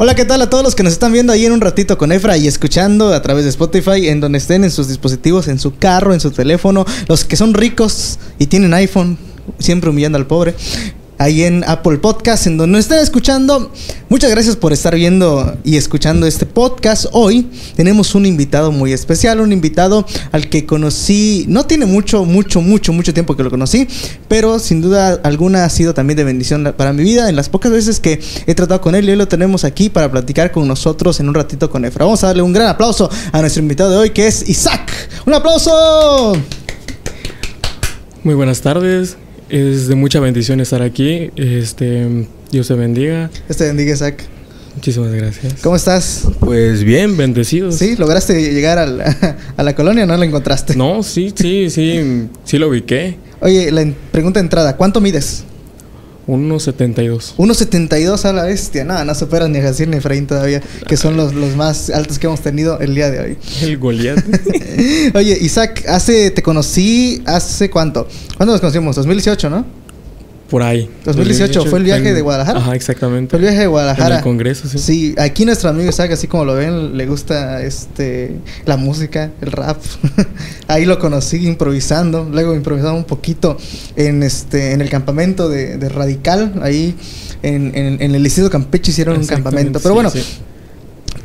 Hola, ¿qué tal a todos los que nos están viendo ahí en un ratito con Efra y escuchando a través de Spotify, en donde estén en sus dispositivos, en su carro, en su teléfono, los que son ricos y tienen iPhone, siempre humillando al pobre ahí en Apple Podcast, en donde nos estén escuchando. Muchas gracias por estar viendo y escuchando este podcast. Hoy tenemos un invitado muy especial, un invitado al que conocí, no tiene mucho, mucho, mucho, mucho tiempo que lo conocí, pero sin duda alguna ha sido también de bendición para mi vida. En las pocas veces que he tratado con él y hoy lo tenemos aquí para platicar con nosotros en un ratito con Efra. Vamos a darle un gran aplauso a nuestro invitado de hoy que es Isaac. ¡Un aplauso! Muy buenas tardes. Es de mucha bendición estar aquí. Este, Dios te bendiga. Dios te bendiga, Isaac. Muchísimas gracias. ¿Cómo estás? Pues bien, bendecido. Sí, lograste llegar al, a la colonia, ¿no la encontraste? No, sí, sí, sí, sí lo ubiqué. Oye, la pregunta de entrada, ¿cuánto mides? 1.72. 1.72 a la bestia. Nada, no superas ni a Jacir ni a Efraín todavía, que son los, los, más altos que hemos tenido el día de hoy. El Goliat. Oye, Isaac, hace, te conocí hace cuánto? ¿Cuándo nos conocimos? 2018, ¿no? Por ahí. 2018, fue el viaje de Guadalajara. Ajá, exactamente. Fue el viaje de Guadalajara. En el congreso, sí. Sí, aquí nuestro amigo Isaac, así como lo ven, le gusta este la música, el rap. ahí lo conocí improvisando, luego improvisando un poquito en este en el campamento de, de Radical, ahí en, en, en el Liceo Campeche hicieron un campamento. Pero sí, bueno, sí.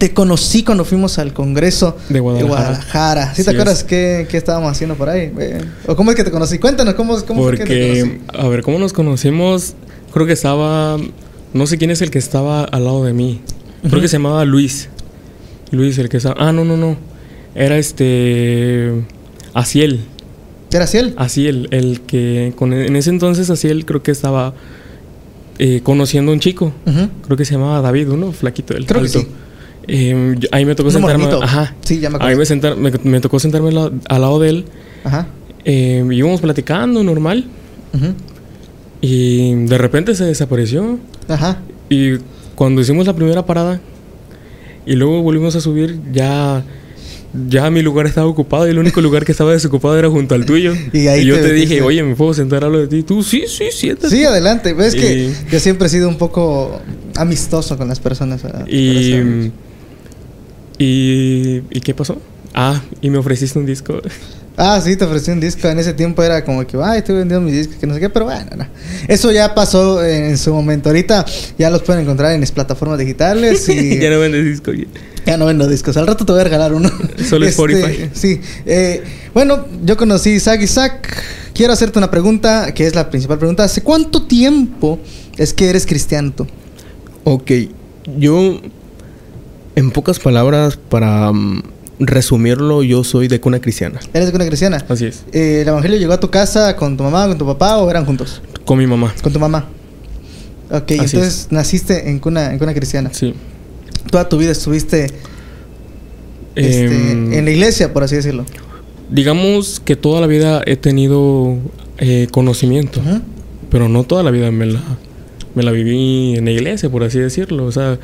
Te conocí cuando fuimos al congreso De Guadalajara. Guadalajara. ¿Sí te acuerdas qué, qué estábamos haciendo por ahí? Eh, ¿O cómo es que te conocí? Cuéntanos, ¿cómo, cómo fue que te Porque, conocí? a ver, ¿cómo nos conocimos? Creo que estaba. No sé quién es el que estaba al lado de mí. Creo que se llamaba Luis. Luis, el que estaba. Ah, no, no, no. Era este. Asiel. ¿Era Ciel? Asiel, el que. Con, en ese entonces, Asiel creo que estaba eh, conociendo a un chico. Creo que se llamaba David, uno flaquito, el Creo que alto. sí. Eh, yo- me tocó sentarme. morenito. Ajá. Sí, ya me sentar- me, me tocó sentarme al, lado- al lado de él. Ajá. Eh, íbamos platicando normal. Y de repente se desapareció. Ajá. Y cuando hicimos la primera parada y luego volvimos a subir, ya, ya mi lugar estaba ocupado y el único lugar que estaba desocupado era junto al tuyo. Y ahí yo te dije, oye, ¿me puedo sentar a lo de ti? Tú, sí, sí, siéntate. Sí, adelante. Ves que Y- yo siempre he sido un poco amistoso con las personas. ¿verdad? Y, Pero sí. Y, ¿y qué pasó? Ah, y me ofreciste un disco. Ah, sí, te ofrecí un disco. En ese tiempo era como que, ay, estoy vendiendo mis discos, que no sé qué, pero bueno, no. Eso ya pasó en su momento. Ahorita ya los pueden encontrar en las plataformas digitales y ya no vendes disco. ya. ya no vendo discos. Al rato te voy a regalar uno. Solo Spotify. Sí. Eh, bueno, yo conocí a Isaac. Isaac, quiero hacerte una pregunta, que es la principal pregunta. ¿Hace cuánto tiempo es que eres cristiano tú? Ok, yo, en pocas palabras, para mm, resumirlo, yo soy de cuna cristiana. ¿Eres de una cristiana? Así es. Eh, ¿El evangelio llegó a tu casa con tu mamá, con tu papá o eran juntos? Con mi mamá. Con tu mamá. Ok, Así entonces naciste en cuna, en cuna cristiana. Sí. Toda tu vida estuviste este, Em, en la iglesia, por así decirlo. Digamos que toda la vida he tenido eh, conocimiento, pero no toda la vida me la, me la viví en la iglesia, por así decirlo. O sea,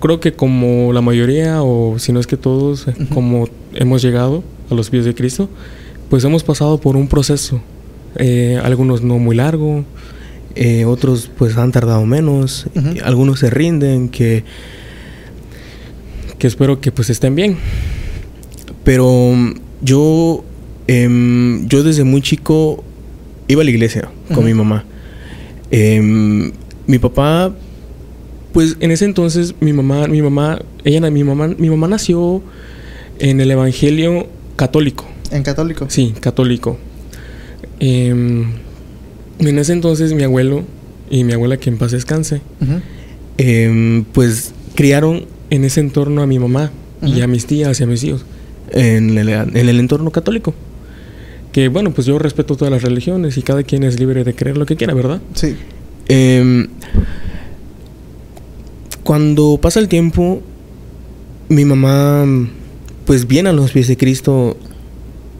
creo que como la mayoría, o si no es que todos, eh, como hemos llegado a los pies de Cristo, pues hemos pasado por un proceso. Eh, algunos no muy largo, Eh, otros pues han tardado menos, algunos se rinden, que... que espero que pues estén bien. Pero yo, em, yo desde muy chico iba a la iglesia con mi mamá. Em, mi papá Pues en ese entonces mi mamá, mi mamá, ella, mi mamá, mi mamá nació en el Evangelio católico. En católico. Sí, católico. Em, en ese entonces mi abuelo y mi abuela que en paz descanse, em, pues criaron en ese entorno a mi mamá y a mis tías y a mis hijos. en el, en el entorno católico. Que bueno, pues yo respeto todas las religiones y cada quien es libre de creer lo que quiera, ¿verdad? Sí. Em, cuando pasa el tiempo, mi mamá pues viene a los pies de Cristo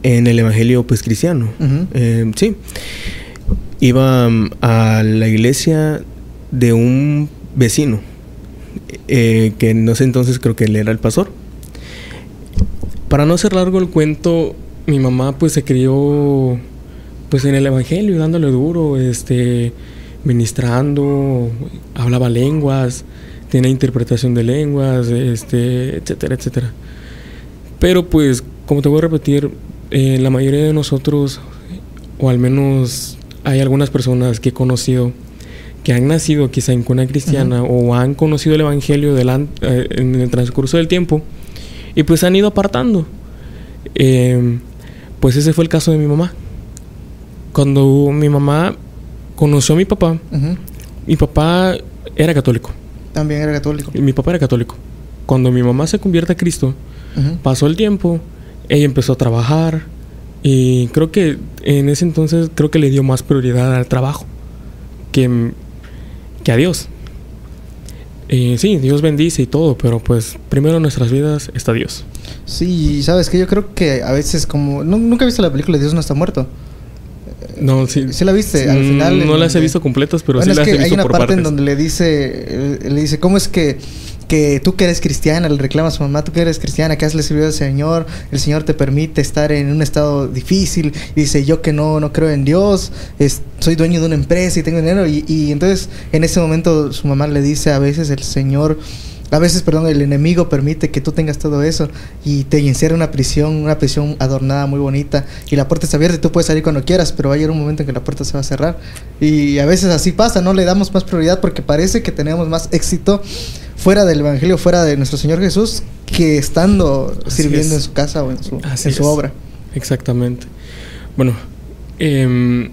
en el Evangelio pues cristiano. Em, sí. Iba mm, a la iglesia de un vecino, eh, que en ese entonces creo que él era el pastor. Para no hacer largo el cuento, mi mamá pues se crió pues en el evangelio dándole duro, este ministrando, hablaba lenguas, tenía interpretación de lenguas, este, etcétera, etcétera. Pero pues, como te voy a repetir, eh, la mayoría de nosotros, o al menos hay algunas personas que he conocido, que han nacido quizá en cuna cristiana o han conocido el Evangelio eh, en el transcurso del tiempo y pues han ido apartando. Eh, pues ese fue el caso de mi mamá. Cuando mi mamá conoció a mi papá, mi papá era católico. También era católico. y Mi papá era católico. Cuando mi mamá se convierte a Cristo, pasó el tiempo, ella empezó a trabajar y creo que en ese entonces creo que le dio más prioridad al trabajo que, que a Dios. Eh, sí, Dios bendice y todo, pero pues primero en nuestras vidas está Dios. Sí, sabes que yo creo que a veces como... nu- Nunca he visto la película de Dios no está muerto. No, sí. ¿Sí la viste? Al Mm, final, en No las he visto completas, pero bueno, sí las he visto hay una por parte partes. en donde le dice, eh, le dice, ¿cómo es que, que tú que eres cristiana, le reclama a su mamá, tú que eres cristiana, que has servido al Señor, el Señor te permite estar en un estado difícil, y dice, yo que no, no creo en Dios, es- soy dueño de una empresa y tengo dinero, y, y entonces en ese momento su mamá le dice, a veces el Señor... A veces, perdón, el enemigo permite que tú tengas todo eso y te encierra en una prisión, una prisión adornada muy bonita y la puerta está abierta y tú puedes salir cuando quieras, pero va a llegar un momento en que la puerta se va a cerrar. Y a veces así pasa, no le damos más prioridad porque parece que tenemos más éxito fuera del Evangelio, fuera de nuestro Señor Jesús, que estando Así sirviendo es. en su casa o en su, en obra. Exactamente. Bueno, em,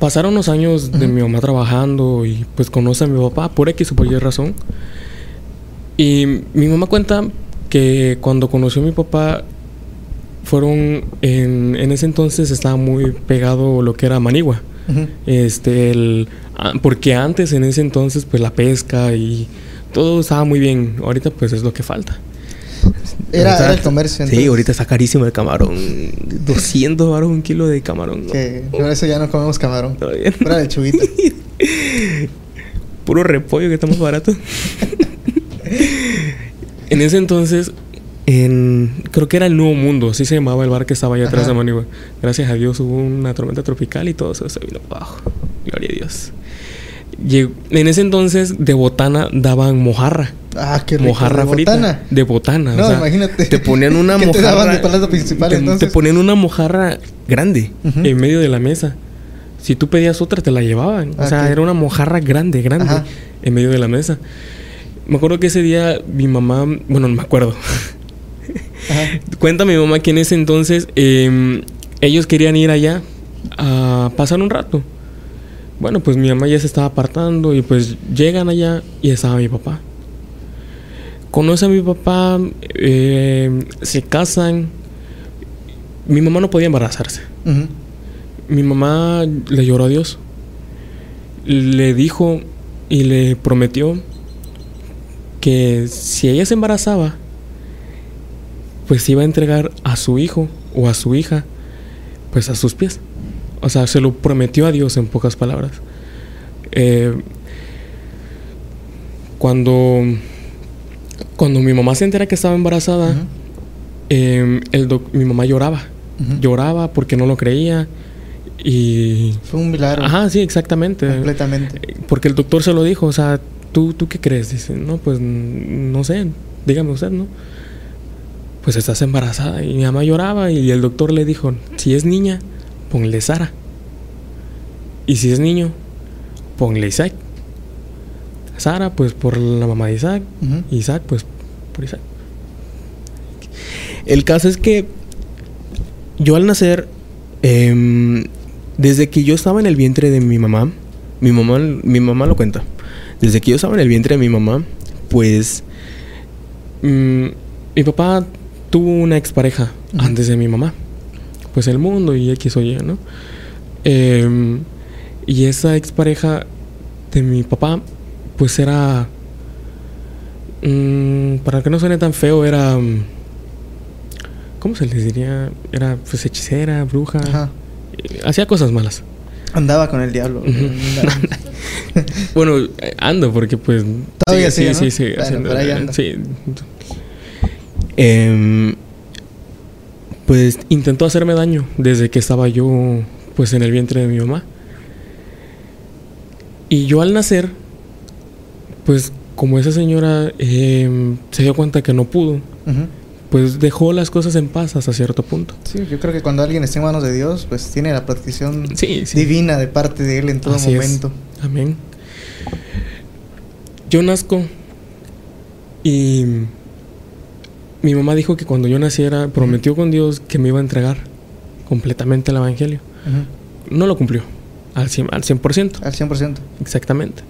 pasaron los años de mi mamá trabajando y pues conoce a mi papá por X o por Y razón. Y mi mamá cuenta que cuando conoció a mi papá fueron en, en ese entonces estaba muy pegado lo que era Manigua. Este, el, ah, porque antes en ese entonces pues la pesca y todo estaba muy bien. Ahorita pues es lo que falta. Era, el comercio. Sí, entonces, ahorita está carísimo el camarón. 200 baros un kilo de camarón. ¿no? Que por eso ya no comemos camarón. Fuera de chubita. Puro repollo que está más barato. En ese entonces, en, creo que era el Nuevo Mundo, así se llamaba el bar que estaba allá atrás Ajá. de Manigua. Gracias a Dios hubo una tormenta tropical y todo eso se vino abajo. Gloria a Dios. Llegó- en ese entonces, de botana daban mojarra. Ah, qué rico. mojarra ¿de frita. botana? De botana. o No, sea, imagínate. te ponían una ¿Qué te daban mojarra- de plato principal te, entonces? te ponían una mojarra grande en medio de la mesa. Si tú pedías otra, te la llevaban. O sea, Ok. era una mojarra grande, grande, Ajá. en medio de la mesa. Me acuerdo que ese día mi mamá, bueno, no me acuerdo. Ajá. Cuenta mi mamá que en ese entonces eh, ellos querían ir allá a pasar un rato. Bueno, pues mi mamá ya se estaba apartando y pues llegan allá y estaba mi papá. Conoce a mi papá, eh, se casan. Mi mamá no podía embarazarse. Mi mamá le lloró a Dios. Le dijo y le prometió que si ella se embarazaba, pues iba a entregar a su hijo o a su hija, pues a sus pies. O sea, se lo prometió a Dios en pocas palabras. Eh, cuando, cuando mi mamá se entera que estaba embarazada, eh, el doc- mi mamá lloraba. Lloraba porque no lo creía. Y. Fue un milagro. Ajá, sí, exactamente. Completamente. Porque el doctor se lo dijo, o sea, ¿tú, ¿tú qué crees? Dice, no, pues no sé, dígame usted, ¿no? Pues estás embarazada. Y mi mamá lloraba y el doctor le dijo, si es niña, ponle Sara. Y si es niño, ponle Isaac. Sara, pues por la mamá de Isaac. Isaac, pues por Isaac. El caso es que yo al nacer, em, desde que yo estaba en el vientre de mi mamá, mi mamá, mi mamá lo cuenta. Desde que yo estaba en el vientre de mi mamá, pues Mm, mi papá tuvo una expareja Ujú. antes de mi mamá. Pues el mundo y X o Y, ¿no? Em, y esa expareja de mi papá, pues era. mm, para que no suene tan feo, era. mm, ¿Cómo se les diría? Era pues hechicera, bruja. Ajá. Hacía cosas malas. Andaba con el diablo. Bueno, ando porque pues... Todavía sí, sí, sí. em, Pues intentó hacerme daño desde que estaba yo pues en el vientre de mi mamá. Y yo al nacer, pues como esa señora eh, se dio cuenta que no pudo, Ujú. Pues dejó las cosas en paz hasta cierto punto. Sí, yo creo que cuando alguien está en manos de Dios, pues tiene la protección Sí, sí. divina de parte de Él en todo Así es. momento. Amén. Yo nazco y mi mamá dijo que cuando yo naciera prometió con Dios que me iba a entregar completamente al Evangelio. No lo cumplió al 100%, al 100%. Al 100%. Exactamente.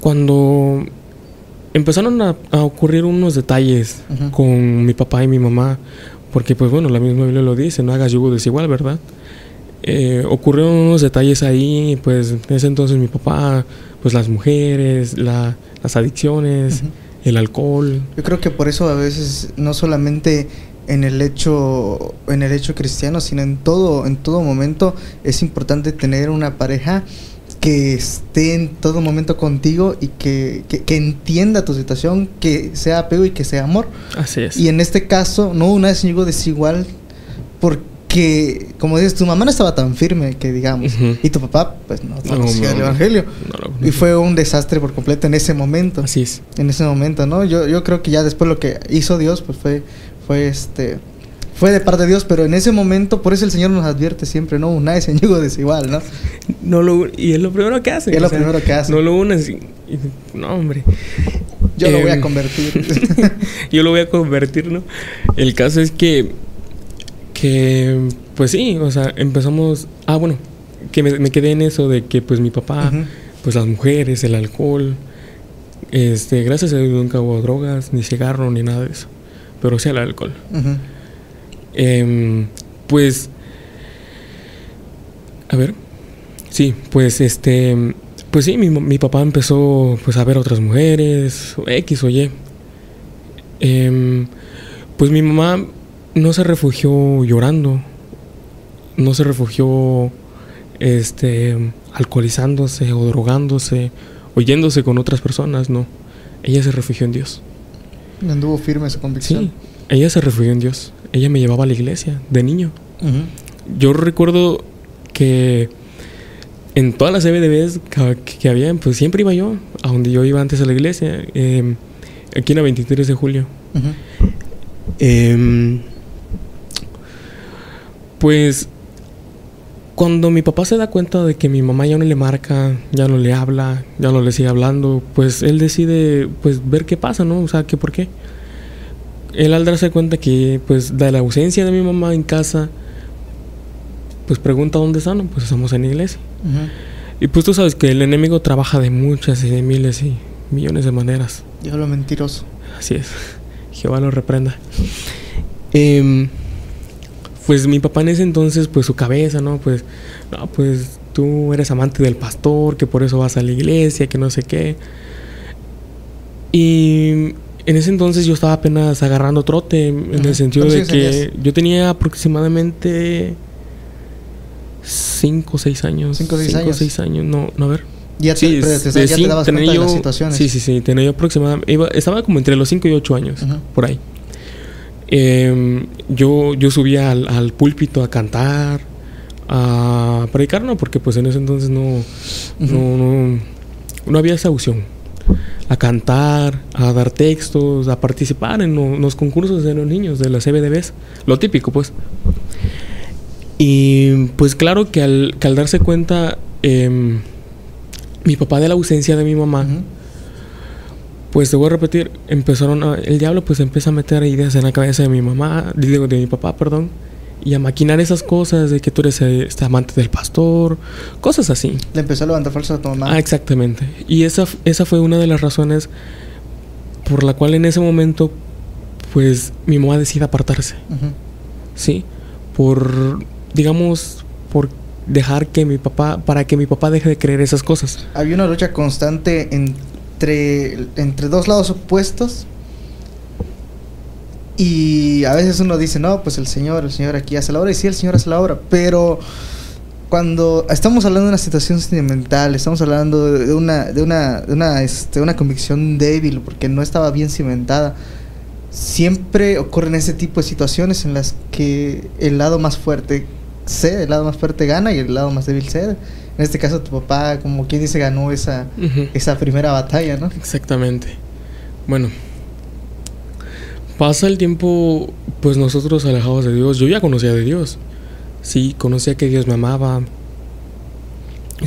Cuando empezaron a, a ocurrir unos detalles con mi papá y mi mamá, porque pues bueno, la misma Biblia lo dice, no hagas yugo desigual, ¿verdad? Eh, ocurrieron unos detalles ahí, pues en ese entonces mi papá, pues las mujeres, la- las adicciones, el alcohol, Yo creo que por eso a veces no solamente en el hecho en el hecho cristiano, sino en todo en todo momento es importante tener una pareja que esté en todo momento contigo y que, que, que entienda tu situación, que sea apego y que sea amor. así es. Y en este caso, no una es algo desigual porque, como dices, tu mamá no estaba tan firme que digamos, y tu papá pues no No, conocía no, el. Evangelio. No, no, Y fue un desastre por completo en ese momento Así es. en ese momento, ¿no? Yo, yo creo que ya después lo que hizo Dios, pues fue, fue este, fue de parte de Dios, pero en ese momento, por eso el Señor nos advierte siempre, ¿no? Nadie se yugo desigual, ¿no? No lo, y es lo primero que hace. Es lo sea, primero que hace. No lo unes. no, hombre. Yo lo voy a Em, convertir. Yo lo voy a convertir, ¿no? El caso es que, que, pues sí, o sea, empezamos, ah, bueno, que me, me quedé en eso de que pues mi papá, pues las mujeres, el alcohol, este, gracias a Dios nunca hubo drogas, ni cigarro, ni nada de eso, pero sí el alcohol. Ujú. Em, pues, a ver, sí, pues este, pues sí, mi, mi papá empezó pues a ver a otras mujeres, X o Y. Em, pues mi mamá no se refugió llorando, no se refugió este, alcoholizándose o drogándose o yéndose con otras personas, no. Ella se refugió en Dios. Anduvo firme su convicción. Sí, ella se refugió en Dios. Ella me llevaba a la iglesia de niño. Yo recuerdo que en todas las CBDBs que, que había, pues siempre iba yo, a donde yo iba antes a la iglesia, eh, aquí en la 23 de julio. Em, pues cuando mi papá se da cuenta de que mi mamá ya no le marca, ya no le habla, ya no le sigue hablando, pues él decide pues ver qué pasa, ¿no? O sea, que por qué. Él al darse cuenta que pues de la ausencia de mi mamá en casa, pues pregunta dónde están, pues estamos en la iglesia. Y pues tú sabes que el enemigo trabaja de muchas y de miles y millones de maneras. Diablo mentiroso. Así es. Jehová lo reprenda. Em, pues mi papá en ese entonces, pues su cabeza, ¿no? Pues, no, pues tú eres amante del pastor, que por eso vas a la iglesia, que no sé qué. Y en ese entonces yo estaba apenas agarrando trote, en Ujú. el sentido de ¿Cuántos que años yo tenía aproximadamente 5 o 6 años. Cinco o seis Cinco años. seis años, no, no, a ver. Ya te, Sí, pero te- de ya te dabas cuenta de yo- las situaciones. Sí, sí, sí, tenía yo aproximadamente, iba- estaba como entre los 5 y 8 años, Ujú. por ahí. Em, yo, yo subía al, al púlpito a cantar, a predicar, no, porque pues en ese entonces no, no, no, no había esa opción. A cantar, a dar textos, a participar en lo- los concursos de los niños, de las CBDBs, lo típico pues. Y pues claro que al, que al darse cuenta em, mi papá de la ausencia de mi mamá, pues te voy a repetir, empezaron a, el diablo pues empieza a meter ideas en la cabeza de mi mamá, digo de mi papá, perdón, y a maquinar esas cosas de que tú eres eh, este amante del pastor, cosas así. Le empezó a levantar falso a tu mamá. Ah, exactamente. Y esa, esa fue una de las razones por la cual en ese momento pues mi mamá decide apartarse, Ujú. ¿sí? Por, digamos, por dejar que mi papá, para que mi papá deje de creer esas cosas. Había una lucha constante entre, entre dos lados opuestos. Y a veces uno dice, no, pues el Señor, el Señor aquí hace la obra. Y sí, el Señor hace la obra. Pero cuando estamos hablando de una situación sentimental, estamos hablando de una, de una, de una, este, una convicción débil, porque no estaba bien cimentada. Siempre ocurren ese tipo de situaciones en las que el lado más fuerte cede, el lado más fuerte gana y el lado más débil cede. En este caso tu papá, como quien dice, ganó esa, Ujú. esa primera batalla, ¿no? Exactamente. Bueno, pasa el tiempo, pues nosotros alejados de Dios. Yo ya conocía de Dios. Sí, conocía que Dios me amaba.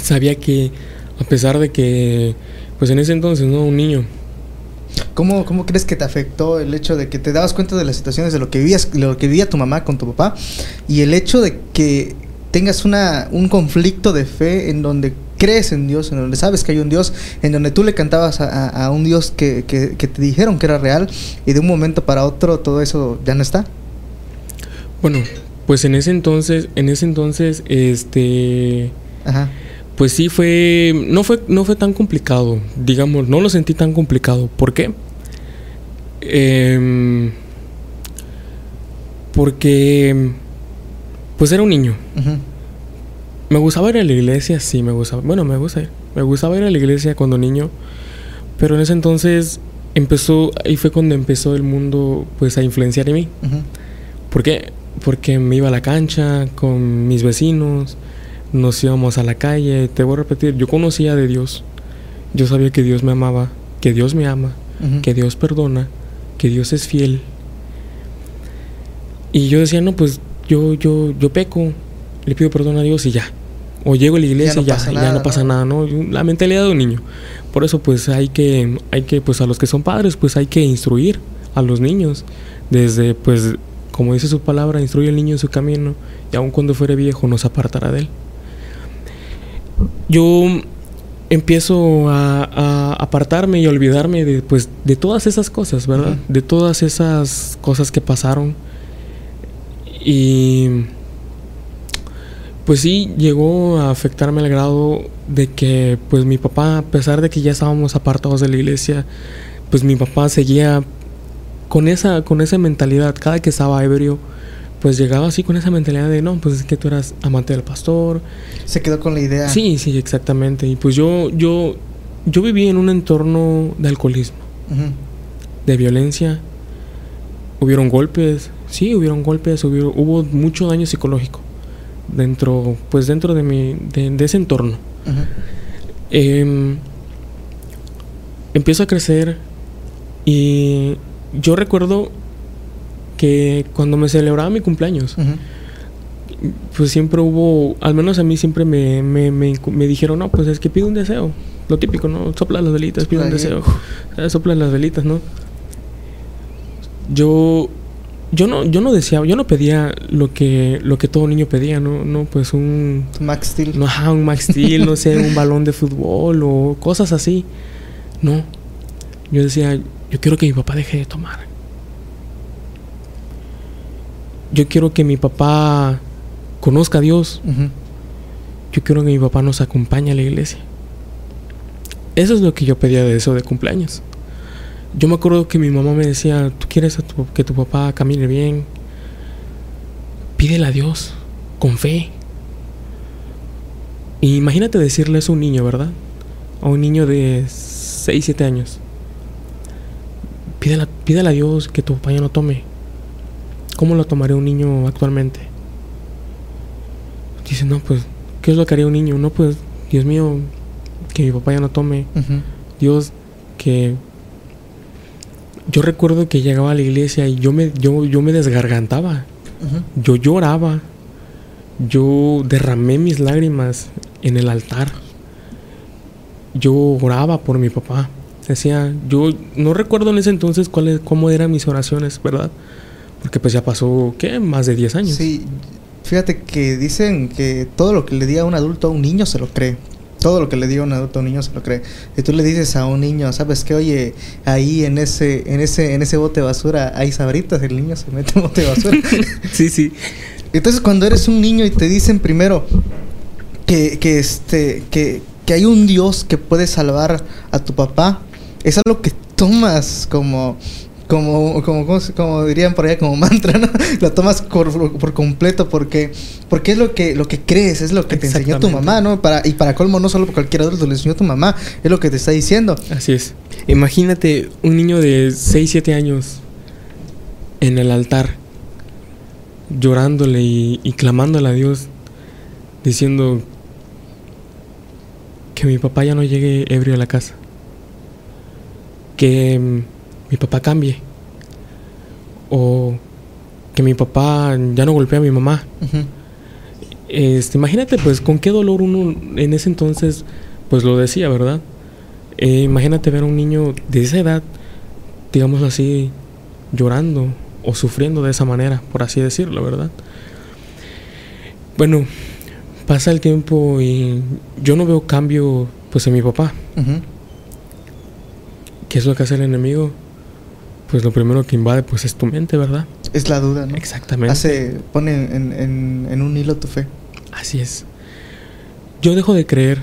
Sabía que, a pesar de que, pues en ese entonces, ¿no? Un niño. ¿Cómo, ¿Cómo crees que te afectó el hecho de que te dabas cuenta de las situaciones de lo que vivías, lo que vivía tu mamá con tu papá y el hecho de que tengas una, un conflicto de fe en donde crees en Dios, en donde sabes que hay un Dios, en donde tú le cantabas a, a- a un Dios que, que- que te dijeron que era real y de un momento para otro todo eso ya no está? Bueno, pues en ese entonces, en ese entonces, este, Ajá. pues sí fue, no fue, no fue tan complicado, digamos, no lo sentí tan complicado. ¿Por qué? Em, porque, pues era un niño. ujú, Me gustaba ir a la iglesia, sí, me gustaba. Bueno, me gusta ir. Me gustaba ir a la iglesia cuando niño. Pero en ese entonces empezó, ahí fue cuando empezó el mundo, pues, a influenciar en mí. ¿Por qué? Porque me iba a la cancha con mis vecinos, nos íbamos a la calle. Te voy a repetir, yo conocía de Dios. Yo sabía que Dios me amaba, que Dios me ama, que Dios perdona, que Dios es fiel. Y yo decía, no, pues yo, yo, yo peco, le pido perdón a Dios y ya. O llego a la iglesia no y ya, pasa y ya nada, no pasa ¿no? nada, ¿no? La mentalidad de un niño. Por eso, pues hay que, hay que, pues a los que son padres, pues hay que instruir a los niños. Desde, pues, como dice su palabra, instruye al niño en su camino y aun cuando fuere viejo nos apartará de él. Yo empiezo a, a apartarme y olvidarme de, pues, de todas esas cosas, ¿verdad? Ujú. De todas esas cosas que pasaron. Y pues sí, llegó a afectarme al grado de que pues mi papá, a pesar de que ya estábamos apartados de la iglesia, pues mi papá seguía con esa, con esa mentalidad, cada que estaba ebrio, pues llegaba así con esa mentalidad de no, pues es que tú eras amante del pastor, Se quedó con la idea. Sí, sí, exactamente. Y pues yo, yo, yo viví en un entorno de alcoholismo, de violencia. Hubieron golpes, sí, hubieron golpes, hubo, hubo mucho daño psicológico dentro, pues dentro de mi, de, de ese entorno. Em, empiezo a crecer y yo recuerdo que cuando me celebraba mi cumpleaños, pues siempre hubo, al menos a mí siempre me, me, me, me dijeron, no, pues es que pide un deseo. Lo típico, ¿no? Sopla las velitas, pide un deseo. Sopla las velitas, ¿no? Yo, yo no, yo no deseaba, yo no pedía lo que, lo que todo niño pedía, ¿no? No, pues un, Max Steel. no, ajá, un Max Steel, no sé, un balón de fútbol o cosas así. No. Yo decía, yo quiero que mi papá deje de tomar. Yo quiero que mi papá conozca a Dios. Yo quiero que mi papá nos acompañe a la iglesia. Eso es lo que yo pedía de eso de cumpleaños. Yo me acuerdo que mi mamá me decía, tú quieres a tu- que tu papá camine bien, pídele a Dios, con fe. Y imagínate decirle eso a un niño, ¿verdad? A un niño de 6, 7 años. Pídele, a- pídele a Dios que tu papá ya no tome. ¿Cómo lo tomaría un niño actualmente? Dice, no, pues, ¿qué es lo que haría un niño? No, pues, Dios mío, que mi papá ya no tome. Dios, que yo recuerdo que llegaba a la iglesia y yo me, yo, yo me desgargantaba. Yo lloraba. Yo derramé mis lágrimas en el altar. Yo oraba por mi papá. Decía, yo no recuerdo en ese entonces cuáles, cómo eran mis oraciones, ¿verdad? Porque pues ya pasó, ¿qué? Más de 10 años. Sí, fíjate que dicen que todo lo que le diga un adulto a un niño se lo cree. Todo lo que le diga un adulto a un niño se lo cree. Y tú le dices a un niño, ¿sabes qué? Oye, ahí en ese, en ese, en ese bote de basura hay sabritas, el niño se mete en bote de basura. sí, sí. Entonces cuando eres un niño y te dicen primero que, que este, que, que hay un Dios que puede salvar a tu papá, es algo que tomas como como, como, como, como dirían por allá, como mantra, ¿no? Lo tomas por, por completo porque, porque es lo que, lo que crees, es lo que te enseñó tu mamá, ¿no? Para, y para colmo, no solo por cualquier adulto, le enseñó tu mamá, es lo que te está diciendo. Así es. Imagínate un niño de 6, 7 años en el altar, llorándole y, y clamándole a Dios, diciendo, que mi papá ya no llegue ebrio a la casa. Que mm, mi papá cambie. O que mi papá ya no golpee a mi mamá. Este, imagínate, pues, con qué dolor uno en ese entonces, pues lo decía, ¿verdad? Eh, imagínate ver a un niño de esa edad, digamos así, llorando o sufriendo de esa manera, por así decirlo, ¿verdad? Bueno, pasa el tiempo y yo no veo cambio, pues, en mi papá. Ujú. ¿Qué es lo que hace el enemigo? Pues lo primero que invade, pues, es tu mente, ¿verdad? Es la duda, ¿no? Exactamente. Hace, pone en, en, en un hilo tu fe. Así es. Yo dejo de creer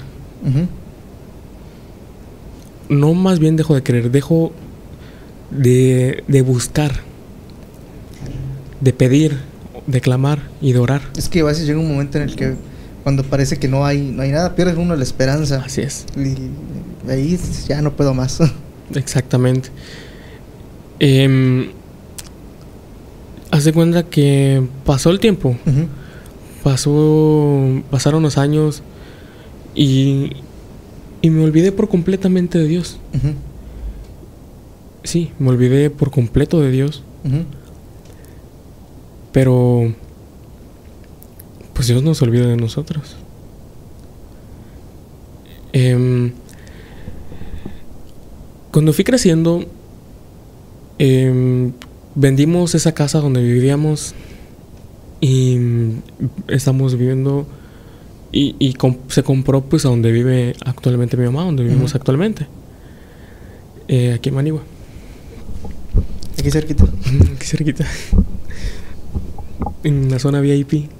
no más bien dejo de creer, dejo de, de buscar, de pedir, de clamar y de orar. Es que a veces llega un momento en el que cuando parece que no hay, no hay nada, pierdes uno la esperanza. Así es, Y ahí ya no puedo más. exactamente. Em, haz de cuenta que pasó el tiempo, pasó, pasaron los años y, y me olvidé por completamente de Dios. Sí, me olvidé por completo de Dios. Pero, pues Dios no se olvida de nosotros. Em, cuando fui creciendo, em, vendimos esa casa donde vivíamos y mm, estamos viviendo y, se compró pues a donde vive actualmente mi mamá, donde vivimos actualmente, eh, aquí en Manigua. Aquí cerquita. Aquí cerquita. En la zona VIP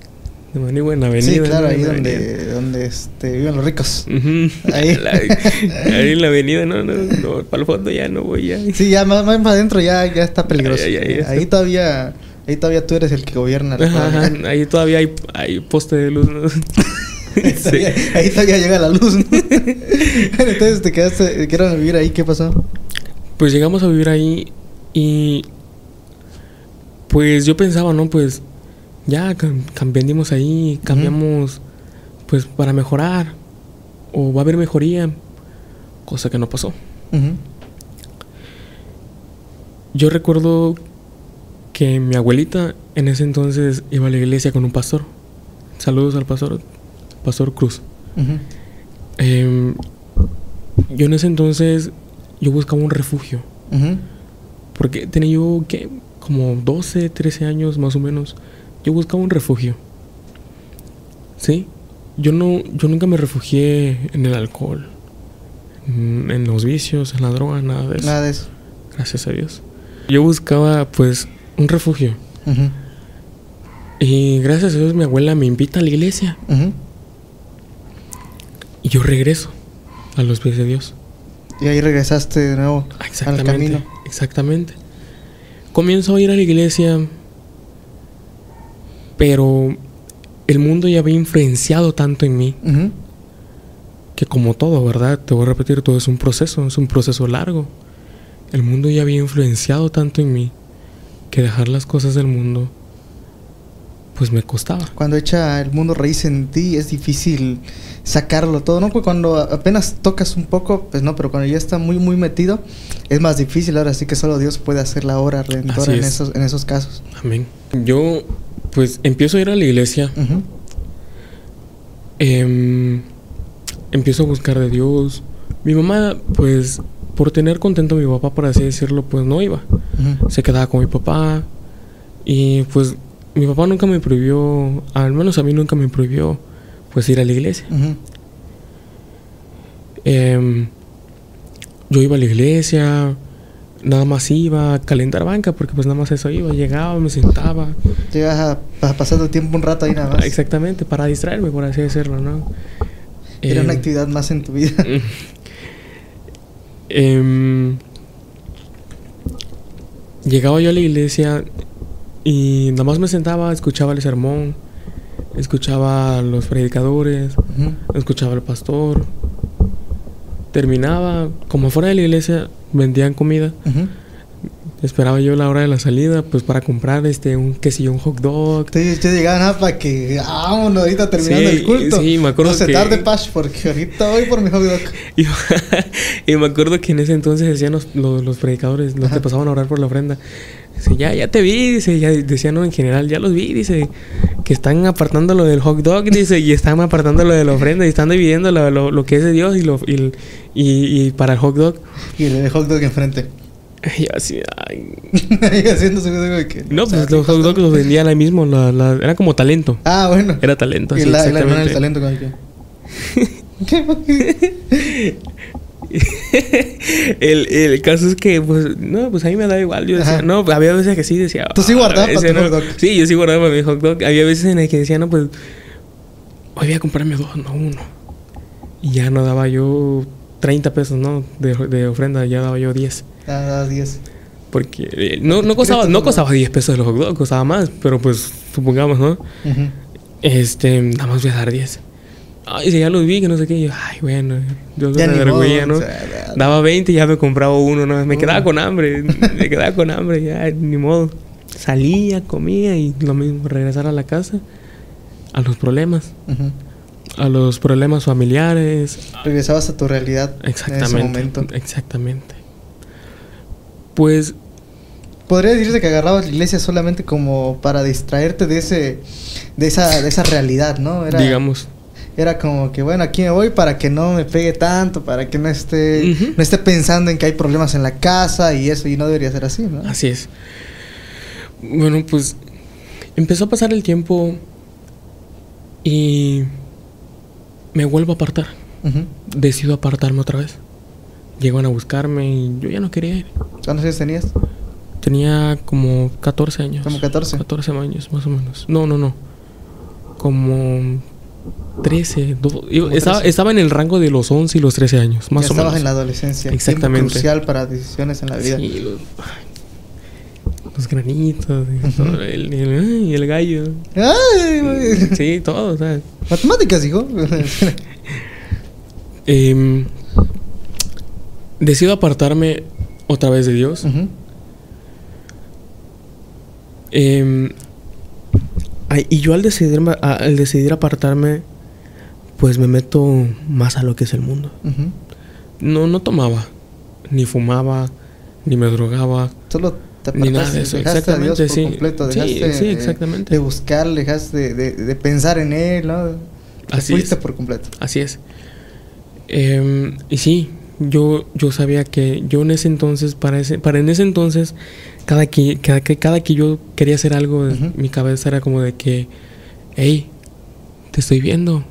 de Manigua, en avenida. sí, claro, ahí donde, donde este, viven los ricos. Ahí. La- ahí en la avenida, no, no, no, para el fondo ya no voy ya. Sí, ya más, más adentro ya, ya está peligroso. Ahí- ahí- ahí está. ahí todavía, ahí todavía tú eres el que gobierna. la Ajá, ahí todavía hay, hay poste de luz, ¿no? Ahí, Sí. todavía, ahí todavía llega la luz. ¿no? Entonces te quedaste, quedaron vivir ahí, ¿qué pasó? Pues llegamos a vivir ahí y pues yo pensaba, ¿no? Pues ya vendimos ahí, cambiamos pues para mejorar o va a haber mejoría, cosa que no pasó. Yo recuerdo que mi abuelita en ese entonces iba a la iglesia con un pastor. Saludos al pastor, pastor Cruz. Em, yo en ese entonces yo buscaba un refugio. Porque tenía yo, ¿qué? Como 12, 13 años más o menos. Yo buscaba un refugio. ¿Sí? Yo, no, yo nunca me refugié en el alcohol, en, en los vicios, en la droga, nada de eso. Nada de eso. Gracias a Dios. Yo buscaba, pues, un refugio. Y gracias a Dios mi abuela me invita a la iglesia. Y yo regreso a los pies de Dios. Y ahí regresaste de nuevo al camino. Exactamente. Comienzo a ir a la iglesia, pero el mundo ya había influenciado tanto en mí que como todo, ¿verdad? Te voy a repetir, todo es un proceso, es un proceso largo. El mundo ya había influenciado tanto en mí que dejar las cosas del mundo pues me costaba. Cuando echa el mundo raíz en ti es difícil sacarlo todo, ¿no? Pues cuando apenas tocas un poco, pues no, pero cuando ya está muy, muy metido, es más difícil. Ahora sí que solo Dios puede hacer la obra redentora Así en es. esos, en esos casos. Amén. Yo pues empiezo a ir a la iglesia. Em, empiezo a buscar de Dios. Mi mamá, pues, por tener contento a mi papá, por así decirlo, pues no iba. Se quedaba con mi papá. Y pues mi papá nunca me prohibió, al menos a mí nunca me prohibió, pues ir a la iglesia. Em, yo iba a la iglesia, nada más iba a calentar banca, porque pues nada más eso iba. Llegaba, me sentaba. Llegas a, a pasar tu tiempo un rato ahí nada más. Exactamente, para distraerme, por así decirlo, ¿no? Era una Em, actividad más en tu vida. Em, llegaba yo a la iglesia y nada más me sentaba, escuchaba el sermón, escuchaba a los predicadores, escuchaba al pastor. Terminaba, como fuera de la iglesia, vendían comida. Esperaba yo la hora de la salida, pues para comprar este un quesillo, un hot dog. Ustedes ya llegaban ah, para que vámonos ahorita terminando Sí, el culto. sí, me acuerdo No se que- tarde, Pash, porque ahorita voy por mi hot dog. Y, y me acuerdo que en ese entonces decían los, los, los predicadores, los que pasaban a orar por la ofrenda. Dice, ya, ya te vi, dice, ya decían ¿no? en general, ya los vi, dice, que están apartando lo del hot dog, dice, y están apartando lo de la ofrenda, y están dividiendo lo, lo- lo que es de Dios y, lo, y, y, y para el hot dog. Y el hot dog enfrente. Y así, ay. Su video de que. No, pues los hot dogs los vendían ahí mismo, la- la- era como talento. Ah, bueno. Era talento, y sí, la, la hermana del talento con ¿Qué? el, el caso es que, pues, no, pues a mí me da igual. Yo decía, Ajá. no, había veces que sí decía. Tú sí "Ah", guardabas para tu hot dog. Sí, yo sí guardaba para mi hot dog. Había veces en las que decía, no, pues, hoy voy a comprarme dos, no uno. Y ya no daba yo 30 pesos, ¿no? De, de ofrenda, ya daba yo 10. Ah, 10. Porque eh, no, no, costaba, no costaba 10 pesos el hot dog, costaba más, pero pues, supongamos, ¿no? Este, nada más voy a dar 10. Ay, si ya los vi, que no sé qué. Yo, ay, bueno, yo me ni vergüenza, ¿no? o sea, ya- Daba 20 y ya me compraba uno, ¿no? Me Uh. quedaba con hambre, me quedaba con hambre, ya, ni modo. Salía, comía y lo mismo, regresar a la casa, a los problemas, a los problemas familiares. Regresabas a tu realidad en ese Exactamente. momento. Exactamente. Pues, Podría decirse que agarrabas la iglesia solamente como para distraerte de ese de esa de esa realidad, ¿no? Era, digamos, era como que bueno, aquí me voy para que no me pegue tanto, para que no esté no esté pensando en que hay problemas en la casa y eso y no debería ser así, ¿no? así es. Bueno, pues, empezó a pasar el tiempo y me vuelvo a apartar. Decido apartarme otra vez. Llegan a buscarme y yo ya no quería ir. ¿Cuántos años tenías? Tenía como 14 años. Como 14. 14 años, más o menos. No, no, no. Como 13. do- yo estaba, 13. estaba en el rango de los 11 y los 13 años, más ya o estabas menos. en la adolescencia. Exactamente. crucial para decisiones en la vida. Sí, los, los granitos y, todo, el, el- el gallo. Ay. Sí, todo. sea, Matemáticas, hijo. em, decido apartarme otra vez de Dios. Em, y yo al decidir, al decidir apartarme, pues me meto más a lo que es el mundo. No, no tomaba, ni fumaba, ni me drogaba. Solo te Ni nada apartaste, de eso, dejaste a Dios exactamente, por sí. completo, Sí, dejaste sí, de- exactamente. de buscar, dejaste de, de- de pensar en él, ¿no? Te Así fuiste es. por completo. Así es. Em, y sí, yo, yo sabía que yo en ese entonces, para ese, para en ese entonces, cada que, cada que, cada que yo quería hacer algo, mi cabeza era como de que, hey, te estoy viendo,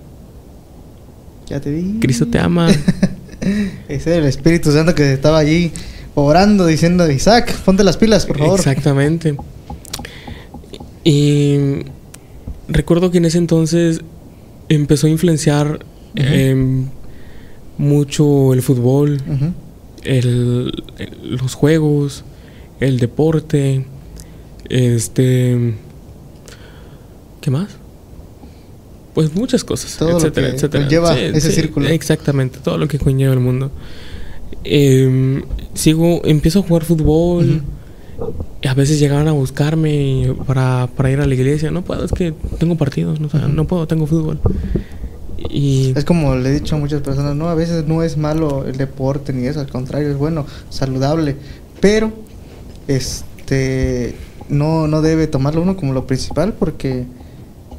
Ya te vi. Cristo te ama. Ese era el Espíritu Santo que estaba allí orando, diciendo, Isaac, ponte las pilas, por favor. Exactamente. Y recuerdo que en ese entonces empezó a influenciar mucho el fútbol, el, el- los juegos, el deporte, este, ¿qué más? Pues muchas cosas, Todo lo etcétera, que etcétera. conlleva ese círculo. Exactamente, todo lo que conlleva el mundo. Em, sigo, empiezo a jugar fútbol. a veces llegaban a buscarme para, para ir a la iglesia. No puedo, es que tengo partidos, no, no puedo, tengo fútbol. Y Es como le he dicho a muchas personas, no, a veces no es malo el deporte ni eso, al contrario, es bueno, saludable, pero este no, no debe tomarlo uno como lo principal porque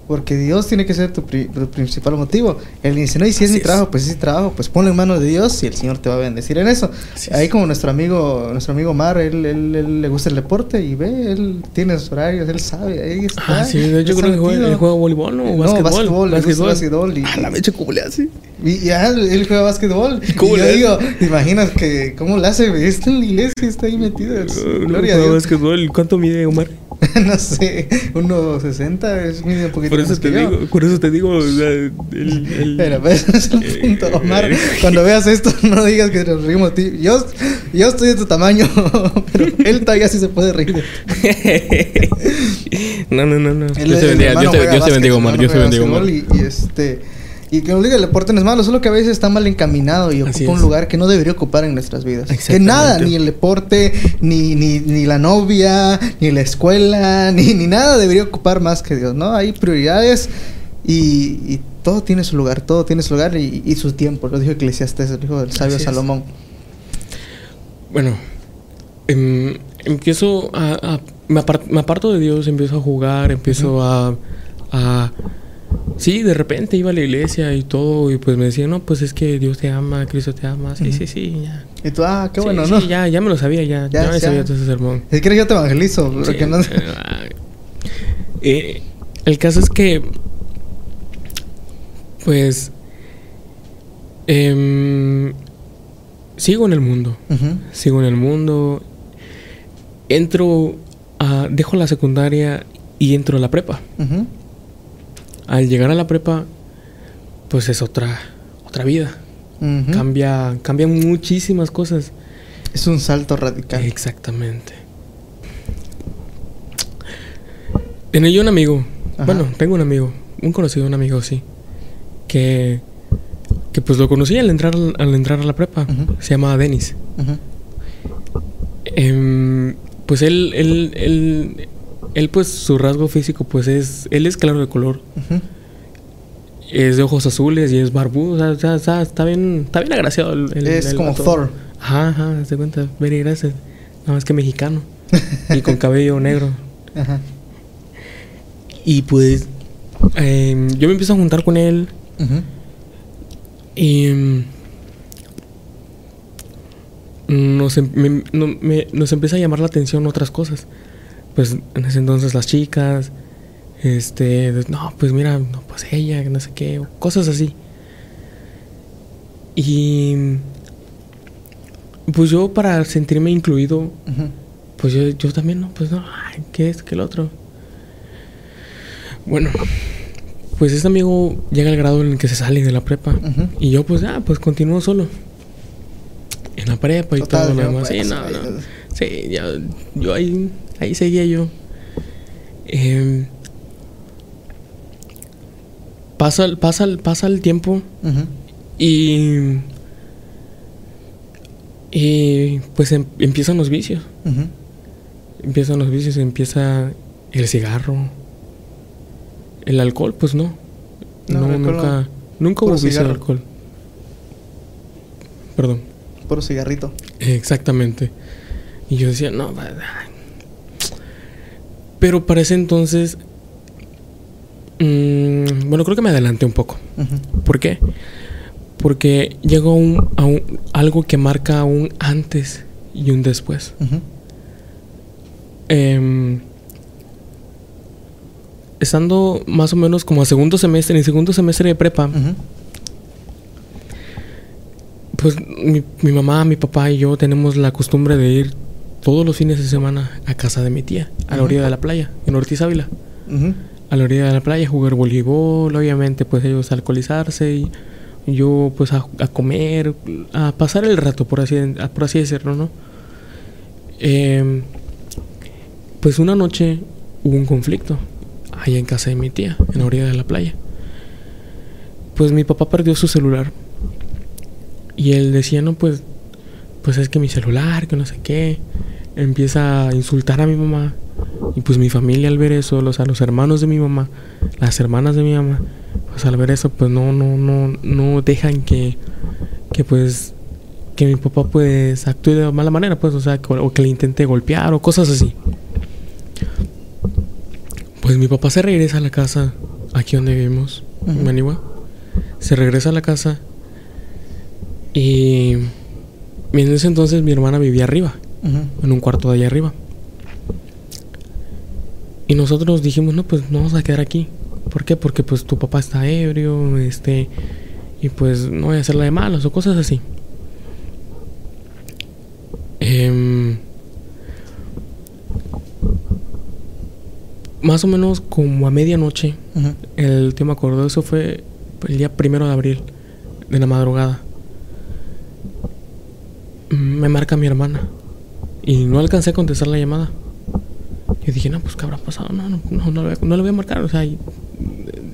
porque Dios tiene que ser tu, pri- tu principal motivo. Él dice, no, y si es Así mi trabajo, pues es mi trabajo, pues ponlo en manos de Dios y el Señor te va a bendecir en eso. Así es. Ahí como nuestro amigo, nuestro amigo Mar, él, él, él le gusta el deporte y ve, él tiene sus horarios, él sabe, ahí está. Ah, sí, yo creo está que juega, él juega voleibol, ¿no? O No, básquetbol. básquetbol, básquetbol y- A la mecha, ¿cómo le hace? Y ya, él juega básquetbol. ¿Cómo y yo le hace? digo, ¿te imaginas que cómo le hace? Está en la iglesia, está ahí metido. es- Uh, Gloria a Dios. básquetbol. ¿Cuánto mide Omar? no sé, 1.60 es medio un poquito Por eso más te que yo. digo, por eso te digo, o sea, el, el- Pero pues, ese es el eh, punto, Omar. eh, Cuando veas esto, no digas que nos reímos a ti. Yo, yo estoy de tu tamaño, pero él todavía sí se puede reír. no, no, no, no. Él- Dios te hermano Dios te, Omar. Dios te juega bendiga, Omar. y este, Y que no diga el deporte no es malo, solo que a veces está mal encaminado y Así ocupa un lugar que no debería ocupar en nuestras vidas. Que nada, ni el deporte, ni, ni, ni la novia, ni la escuela, ni, ni nada debería ocupar más que Dios, ¿no? Hay prioridades y, y todo tiene su lugar, todo tiene su lugar y, y su tiempo. Lo dijo Eclesiastes, lo dijo el sabio Así es. Salomón. Bueno, em, empiezo a... a- me, apar- me aparto de Dios, empiezo a jugar, empiezo a, a... Sí, de repente iba a la iglesia y todo, y pues me decían, no, pues es que Dios te ama, Cristo te ama, sí, sí, sí, ya. Y tú, ah, qué Sí, bueno, sí, ¿no? ya, ya me lo sabía, ya, Ya, ya, me ya. sabía todo ese sermón. Si quieres yo te evangelizo, porque Sí, no... eh, eh, el caso es que, pues, em, sigo en el mundo, sigo en el mundo, entro, a, dejo la secundaria y entro a la prepa. ujú. Al llegar a la prepa, pues es otra, otra vida. Cambia, cambian muchísimas cosas. Es un salto radical. Exactamente. Tenía yo un amigo. Ajá. Bueno, tengo un amigo. Un conocido, un amigo, sí. Que. Que pues lo conocí al entrar, al entrar a la prepa. Se llamaba Denis. Em, pues él, él, él. Él, pues, su rasgo físico, pues es. Él es claro de color. Es de ojos azules y es barbudo. O sea, o sea, o sea, está bien. Está bien agraciado el, el- Es el como vato. Thor. Ajá, ajá, te cuenta. Very gracias. Nada más que mexicano. y con cabello negro. Ajá. Y pues em, yo me empiezo a juntar con él Ujú. y em, nos, em- me- no- me- nos empieza a llamar la atención otras cosas. Pues en ese entonces las chicas, este, no, pues mira, no, pues ella, no sé qué, cosas así. Y pues yo para sentirme incluido pues yo, yo también, ¿no? Pues no, ay, ¿qué es? ¿Qué el otro? Bueno, pues este amigo llega al grado en el que se sale de la prepa. Y yo, pues, ah, pues continúo solo. En la prepa y Total, todo lo demás. Sí, pues, no, ay, no. Sí, ya, yo ahí, ahí seguía yo. Em, pasa, el- pasa, pasa el tiempo y. Y pues em- empiezan los vicios. Empiezan los vicios, empieza el cigarro. El alcohol, pues no. No, nunca, no. nunca hubo vicio de alcohol. Perdón. Puro cigarrito. Exactamente. Y yo decía, no. Pero para ese entonces, mm, bueno, creo que me adelanté un poco. ¿Por qué? Porque llegó un, a un- algo que marca un antes y un después. Em, estando más o menos como a segundo semestre, en el segundo semestre de prepa, pues mi, mi mamá, mi papá y yo tenemos la costumbre de ir todos los fines de semana a casa de mi tía, a la orilla de la playa, en Ortiz Ávila. A la orilla de la playa, jugar voleibol, obviamente, pues ellos a alcoholizarse y yo pues a, a comer, a pasar el rato, por así, a- por así decirlo, ¿no? Em, pues una noche hubo un conflicto allá en casa de mi tía, en la orilla de la playa. Pues mi papá perdió su celular. Y él decía, no, pues, pues es que mi celular, que no sé qué. Empieza a insultar a mi mamá. Y pues mi familia al ver eso, los, a los hermanos de mi mamá, las hermanas de mi mamá, pues al ver eso, pues no, no, no, no dejan que, que pues, que mi papá pues actúe de mala manera, pues, o sea, que- o que le intente golpear o cosas así. Pues mi papá se regresa a la casa, aquí donde vivimos, en Ujú. Manigua. Se regresa a la casa y en ese entonces mi hermana vivía arriba, en un cuarto de allá arriba. Y nosotros dijimos, no, pues no vamos a quedar aquí. ¿Por qué? Porque pues tu papá está ebrio, este, y pues no voy a hacerla de malas o cosas así. Em, más o menos como a medianoche, el tema acordó, eso fue el día primero de abril, de la madrugada. Mm, Me marca mi hermana y no alcancé a contestar la llamada. Yo dije, no, pues qué habrá pasado, no, no, no, no a, no le voy a marcar, o sea, y-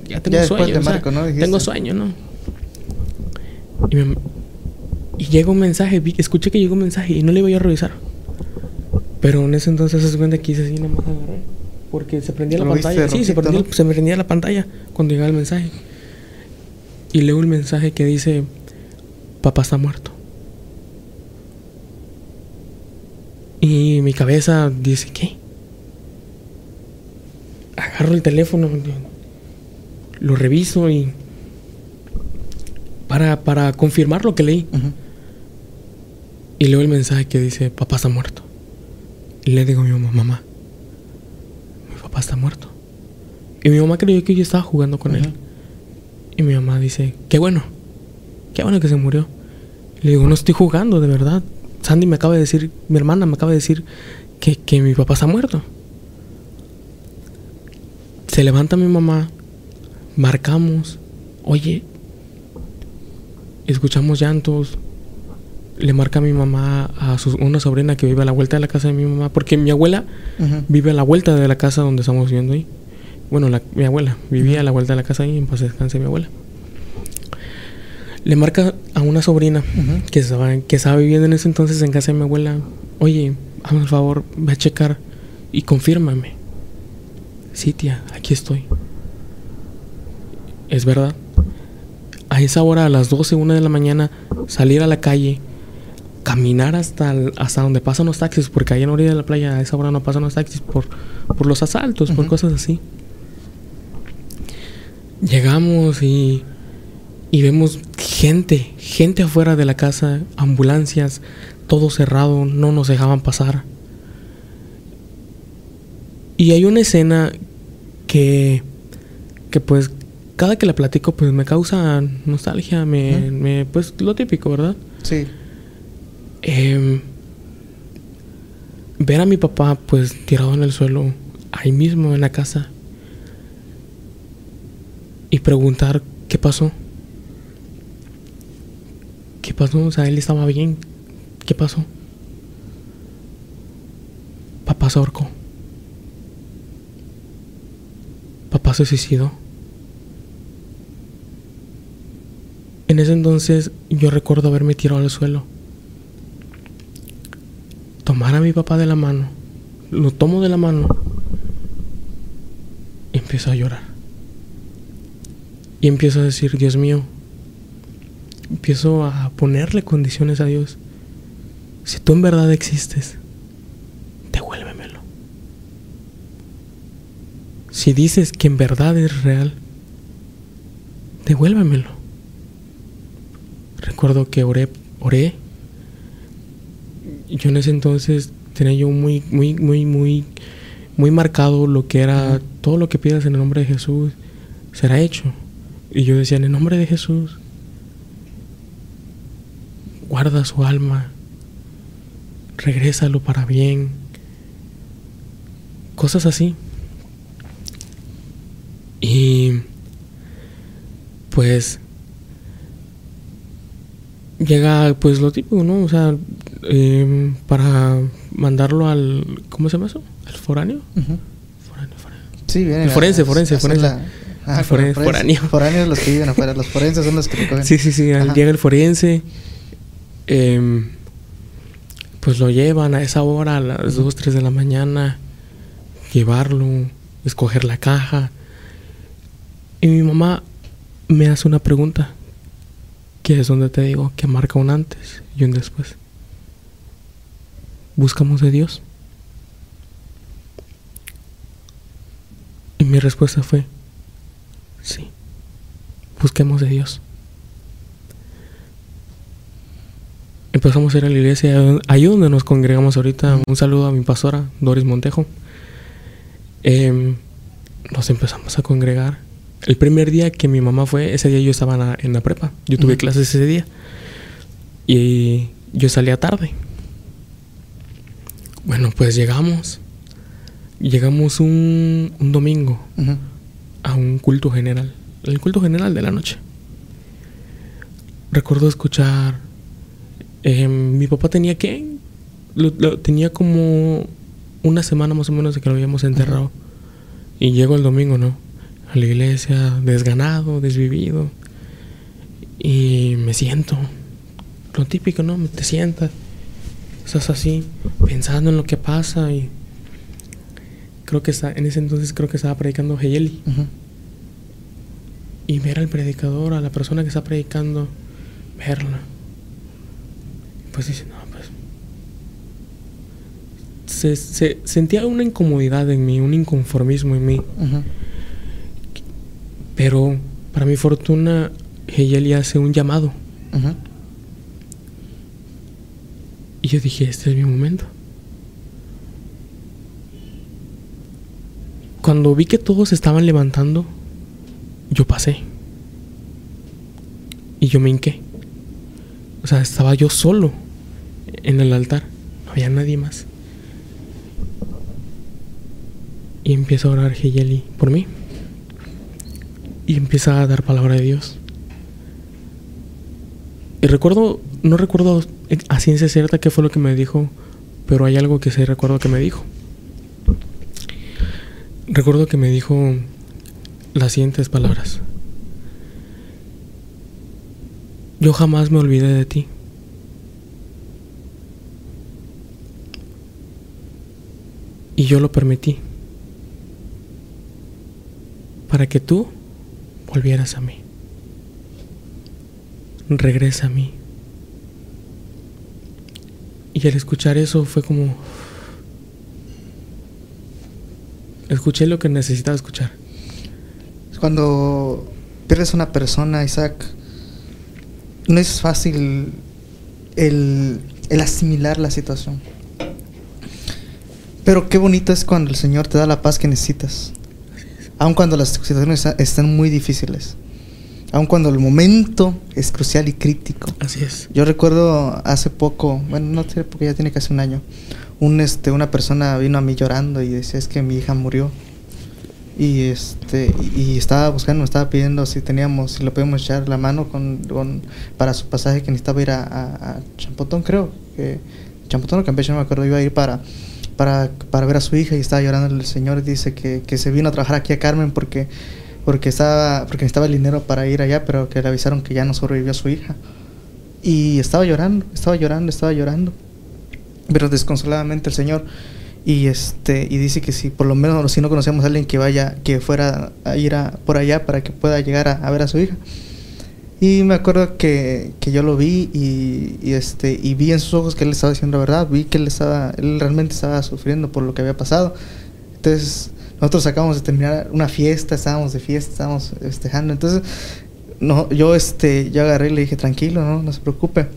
ya tengo Ya sueño. te o sea, marco, ¿no? Tengo sueño, ¿no? Y, me- y llega un mensaje, vi- escuché que llegó un mensaje y no le iba yo a revisar. Pero en ese entonces se cuenta que hice así, nada más agarré. Porque se prendía la Lo pantalla. Sí, se rojito, prendía, ¿no? se me prendía la pantalla cuando llegaba el mensaje. Y leo el mensaje que dice: Papá está muerto. Y mi cabeza dice: ¿Qué? Agarro el teléfono, lo reviso y. Para, para confirmar lo que leí. Y leo el mensaje que dice, papá está muerto. Y le digo a mi mamá, mamá, mi papá está muerto. Y mi mamá creyó que yo estaba jugando con él. Y mi mamá dice, qué bueno, qué bueno que se murió. Y le digo, no estoy jugando, de verdad. Sandy me acaba de decir, mi hermana me acaba de decir que, que mi papá está muerto. Se levanta mi mamá, marcamos, oye, escuchamos llantos, le marca a mi mamá a su, una sobrina que vive a la vuelta de la casa de mi mamá, porque mi abuela vive a la vuelta de la casa donde estamos viviendo ahí. Bueno, la- mi abuela vivía a la vuelta de la casa ahí, en paz descanse mi abuela. Le marca a una sobrina que estaba, que estaba viviendo en ese entonces en casa de mi abuela. Oye, hazme el favor, ve a checar y confírmame. Sí, tía, aquí estoy. Es verdad. A esa hora, a las 12, 1 de la mañana, salir a la calle, caminar hasta, el- hasta donde pasan los taxis, porque ahí en la orilla de la playa a esa hora no pasan los taxis por, por los asaltos, por cosas así. Llegamos y, y vemos gente, gente afuera de la casa, ambulancias, todo cerrado, no nos dejaban pasar. Y hay una escena que, que pues cada que la platico pues me causa nostalgia, me, me pues lo típico, ¿verdad? Sí. Em, ver a mi papá pues tirado en el suelo, ahí mismo en la casa, y preguntar qué pasó. ¿Qué pasó? O sea, él estaba bien. ¿Qué pasó? Papá se ahorcó. Papá se suicidó. En ese entonces yo recuerdo haberme tirado al suelo. Tomar a mi papá de la mano. Lo tomo de la mano. Y empiezo a llorar. Y empiezo a decir, Dios mío. Empiezo a ponerle condiciones a Dios. Si tú en verdad existes, devuélvemelo. Si dices que en verdad es real, devuélvemelo. Recuerdo que oré, oré. Yo en ese entonces tenía yo muy, muy, muy, muy, muy marcado lo que era todo lo que pidas en el nombre de Jesús será hecho. Y yo decía, en el nombre de Jesús, guarda su alma, regrésalo para bien. Cosas así. Y pues llega pues lo típico, ¿no? O sea, em, para mandarlo al ¿cómo se llama eso? ¿El foráneo? Ujú. Foráneo, foráneo. Sí, vienen El forense, forense, forense. Ah, El foren- forense. foráneo. Foráneos los que viven afuera. Los forenses son los que recogen. Sí, sí, sí. al- Ajá. Llega el forense. Em, pues lo llevan a esa hora, a las 2, 3 de la mañana. Llevarlo, escoger la caja. Y mi mamá me hace una pregunta. Que es donde te digo que marca un antes y un después. ¿Buscamos de Dios? Y mi respuesta fue, sí, busquemos de Dios. Empezamos a ir a la iglesia, ahí donde nos congregamos ahorita. Un saludo a mi pastora, Doris Montejo. Em, nos empezamos a congregar. El primer día que mi mamá fue, ese día yo estaba en la, en la prepa. Yo tuve clases ese día. Y yo salía tarde. Bueno, pues llegamos. Llegamos un, un domingo a un culto general. El culto general de la noche. Recuerdo escuchar. Eh, mi papá tenía que. lo- lo- tenía como una semana más o menos de que lo habíamos enterrado. Y llegó el domingo, ¿no? a la iglesia desganado, desvivido. Y me siento. Lo típico, ¿no? Te sientas. Estás así, pensando en lo que pasa y creo que está, en ese entonces creo que estaba predicando Heyeli. Ujú. Y ver al predicador, a la persona que está predicando, verla. Pues dice, no, pues. Se, se- sentía una incomodidad en mí, un inconformismo en mí. Ujú. Pero para mi fortuna, Heyeli hace un llamado. Ujú. Y yo dije, este es mi momento. Cuando vi que todos estaban levantando, yo pasé. Y yo me hinqué. O sea, estaba yo solo en el altar. No había nadie más. Y empieza a orar Heyeli por mí. Y empieza a dar palabra de Dios. Y recuerdo, no recuerdo a ciencia cierta qué fue lo que me dijo, pero hay algo que sí recuerdo que me dijo. Recuerdo que me dijo las siguientes palabras. Yo jamás me olvidé de ti. Y yo lo permití. Para que tú volvieras a mí. Regresa a mí. Y al escuchar eso fue como... Escuché lo que necesitaba escuchar. Cuando pierdes una persona, Isaac, no es fácil el, el asimilar la situación. Pero qué bonito es cuando el Señor te da la paz que necesitas. Aun cuando las situaciones están muy difíciles. Aun cuando el momento es crucial y crítico. Así es. Yo recuerdo hace poco, bueno, no sé, porque ya tiene casi un año, un, este, una persona vino a mí llorando y decía, es que mi hija murió. Y, este, y estaba buscando, me estaba pidiendo si teníamos, si le podíamos echar la mano con, con- para su pasaje que necesitaba ir a, a- a Champotón, creo. Que, Champotón o Campeche, no me acuerdo, iba a ir para, para, para ver a su hija y estaba llorando el señor dice que, que se vino a trabajar aquí a Carmen porque, porque, estaba, porque necesitaba el dinero para ir allá, pero que le avisaron que ya no sobrevivió su hija. Y estaba llorando, estaba llorando, estaba llorando. Pero desconsoladamente el Señor. Y este, y dice que si por lo menos si no conocemos a alguien que vaya, que fuera a ir a, por allá para que pueda llegar a, a ver a su hija. Y me acuerdo que, que yo lo vi y, y, este, y vi en sus ojos que él estaba diciendo la verdad, vi que él estaba, él realmente estaba sufriendo por lo que había pasado. Entonces, nosotros acabamos de terminar una fiesta, estábamos de fiesta, estábamos festejando. Entonces, no, yo este, yo agarré y le dije, tranquilo, no, no se preocupe.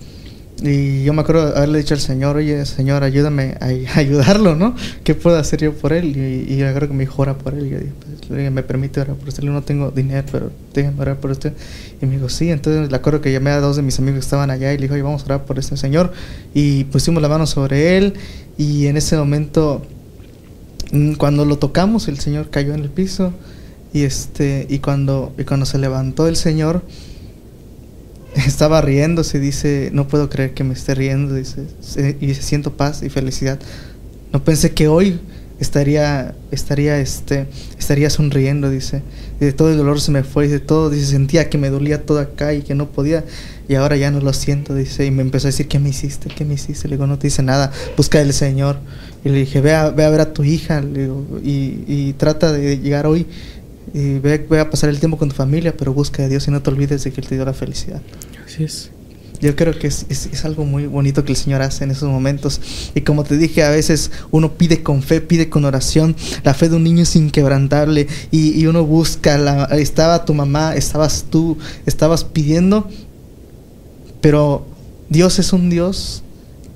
Y yo me acuerdo haberle dicho al Señor, oye, Señor, ayúdame a, ayudarlo, ¿no? ¿Qué puedo hacer yo por él? Y, y yo creo que me dijo, ora por él. Yo dije, pues, me permite orar por usted. Digo, no tengo dinero, pero déjame orar por usted. Y me dijo, sí. Entonces le acuerdo que llamé a dos de mis amigos que estaban allá y le dije, oye, vamos a orar por este Señor. Y pusimos la mano sobre él. Y en ese momento, mm, cuando lo tocamos, el Señor cayó en el piso. Y, este, y, cuando, y cuando se levantó el Señor, estaba riéndose, dice, no puedo creer que me esté riendo, dice, "se- y siento paz y felicidad. No pensé que hoy estaría, estaría, este, estaría sonriendo, dice. De todo el dolor se me fue, dice, todo, dice, sentía que me dolía todo acá y que no podía, y ahora ya no lo siento, dice, y me empezó a decir, ¿qué me hiciste? ¿Qué me hiciste? Le digo, no te hice nada, busca al Señor. Y le dije, ve a, ve a ver a tu hija, le digo, y trata de llegar hoy. Y ve, ve a pasar el tiempo con tu familia, pero busca a Dios y no te olvides de que Él te dio la felicidad. Así es. Yo creo que es, es- es algo muy bonito que el Señor hace en esos momentos. Y como te dije, a veces uno pide con fe, pide con oración. La fe de un niño es inquebrantable. Y, y uno busca, la, estaba tu mamá, estabas tú, estabas pidiendo. Pero Dios es un Dios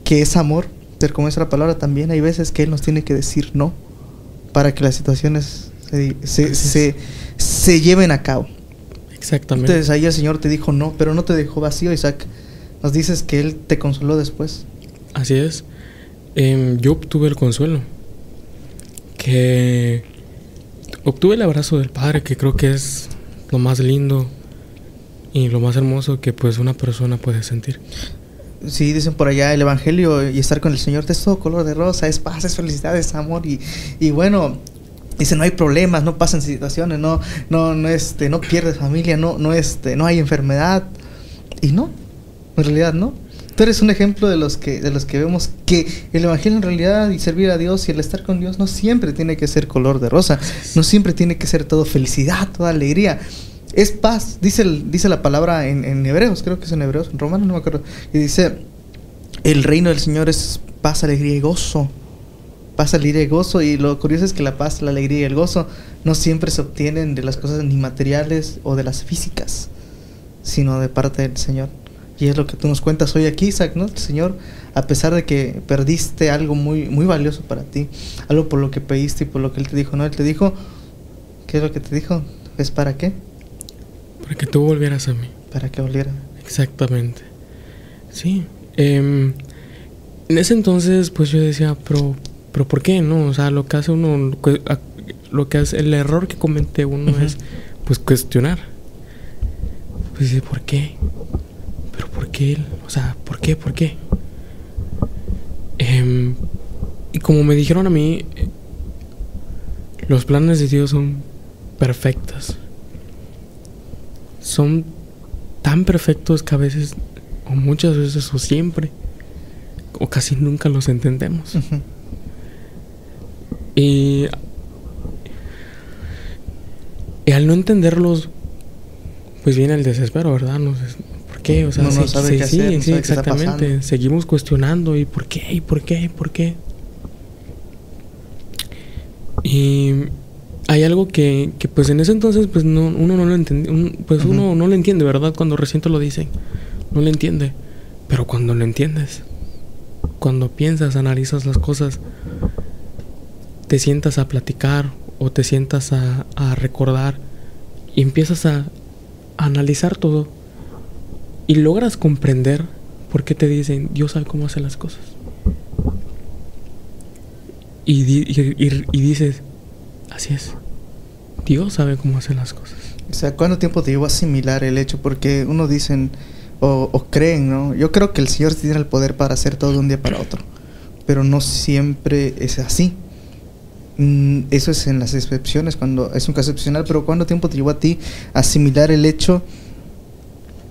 que es amor. Pero como es la palabra también, hay veces que Él nos tiene que decir no para que las situaciones se, se, se- se lleven a cabo. Exactamente. Entonces ahí el Señor te dijo no, pero no te dejó vacío, Isaac. Nos dices que Él te consoló después. Así es. Em, yo obtuve el consuelo. Que obtuve el abrazo del Padre, que creo que es lo más lindo y lo más hermoso que pues una persona puede sentir. Sí, dicen por allá el Evangelio y estar con el Señor es todo color de rosa, es paz, es felicidad, es amor. Y, y bueno, Dice, no hay problemas, no pasan situaciones, no, no, no, este, no pierdes familia, no, no, este, no hay enfermedad. Y no, en realidad no. Tú eres un ejemplo de los que, de los que vemos que el evangelio en realidad y servir a Dios y el estar con Dios no siempre tiene que ser color de rosa, no siempre tiene que ser todo felicidad, toda alegría. Es paz, dice, dice la palabra en, en hebreos, creo que es en hebreos, en romano no me acuerdo. Y dice, el reino del Señor es paz, alegría y gozo paz, alegría y gozo. Y lo curioso es que la paz, la alegría y el gozo no siempre se obtienen de las cosas ni materiales o de las físicas, sino de parte del Señor. Y es lo que tú nos cuentas hoy aquí, Isaac, ¿no? El Señor, a pesar de que perdiste algo muy, muy valioso para ti, algo por lo que pediste y por lo que Él te dijo, ¿no? Él te dijo, ¿qué es lo que te dijo? ¿Es para qué? Para que tú volvieras a mí. Para que volviera. Exactamente. Sí. em, en ese entonces, pues yo decía, pero, pero ¿por qué no? O sea, lo que hace uno, lo que- hace, el error que comete uno es, pues, cuestionar. Pues dice, ¿por qué? ¿Pero por qué él? O sea, ¿por qué? ¿Por qué? Em, y como me dijeron a mí, eh, los planes de Dios son perfectos. Son tan perfectos que a veces, o muchas veces, o siempre, o casi nunca los entendemos. Ujú. Y, y al no entenderlos, pues viene el desespero, ¿verdad? No sé, ¿Por qué? O sea, no sí, sabe sí, qué sí, hacer, no sí, sabe qué está exactamente. Seguimos cuestionando, ¿y por qué? ¿Y por qué? ¿Y por qué? Y hay algo que, que pues en ese entonces, pues no, uno no lo entiende, pues uno no lo entiende, ¿verdad? Cuando recién te lo dicen, no lo entiende. Pero cuando lo entiendes, cuando piensas, analizas las cosas, te sientas a platicar o te sientas a, recordar y empiezas a, analizar todo y logras comprender por qué te dicen Dios sabe cómo hace las cosas. Y dices, así es, Dios sabe cómo hace las cosas. O sea, ¿cuánto tiempo te llevó a asimilar el hecho? Porque uno dicen o, o creen, ¿no? Yo creo que el Señor tiene el poder para hacer todo de un día para otro, pero no siempre es así. Mm, Eso es en las excepciones, cuando es un caso excepcional, pero ¿cuánto tiempo te llevó a ti asimilar el hecho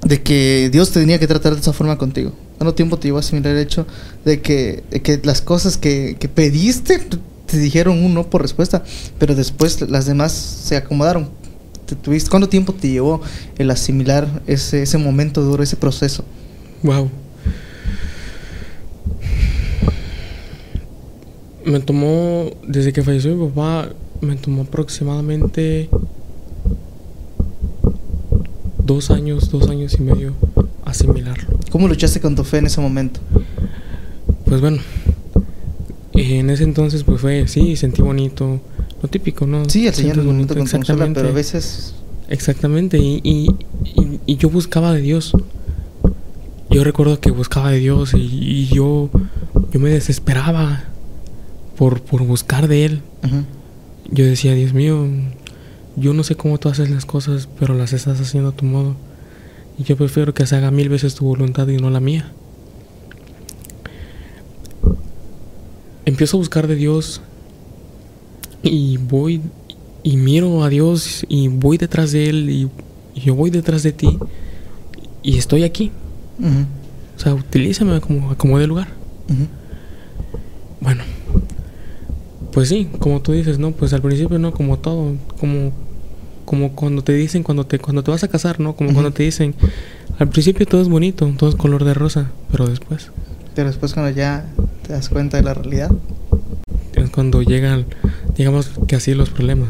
de que Dios tenía que tratar de esa forma contigo? ¿Cuánto tiempo te llevó a asimilar el hecho de que, de que las cosas que, que pediste te dijeron un no por respuesta, pero después las demás se acomodaron? te tuviste, ¿Cuánto tiempo te llevó el asimilar ese, ese momento duro, ese proceso? Wow. Me tomó, desde que falleció mi papá, me tomó aproximadamente dos años, dos años y medio asimilarlo. ¿Cómo luchaste con tu fe en ese momento? Pues bueno, en ese entonces pues fue, sí, sentí bonito, lo típico, ¿no? Sí, el Señor el momento con exactamente. pero a veces Exactamente, y, y, y- y yo buscaba de Dios. Yo recuerdo que buscaba de Dios y, y yo, yo me desesperaba por, por buscar de Él. Yo decía, Dios mío, yo no sé cómo tú haces las cosas, pero las estás haciendo a tu modo. Y yo prefiero que se haga mil veces tu voluntad y no la mía. Empiezo a buscar de Dios y voy y miro a Dios y voy detrás de Él y, y yo voy detrás de ti y estoy aquí. O sea, utilízame como, como de lugar. Bueno, pues sí, como tú dices, no, pues al principio no, como todo, como, como cuando te dicen, cuando te, cuando te vas a casar, ¿no? Como cuando te dicen, al principio todo es bonito, todo es color de rosa, pero después Pero después cuando ya te das cuenta de la realidad. es cuando llegan, digamos que así los problemas.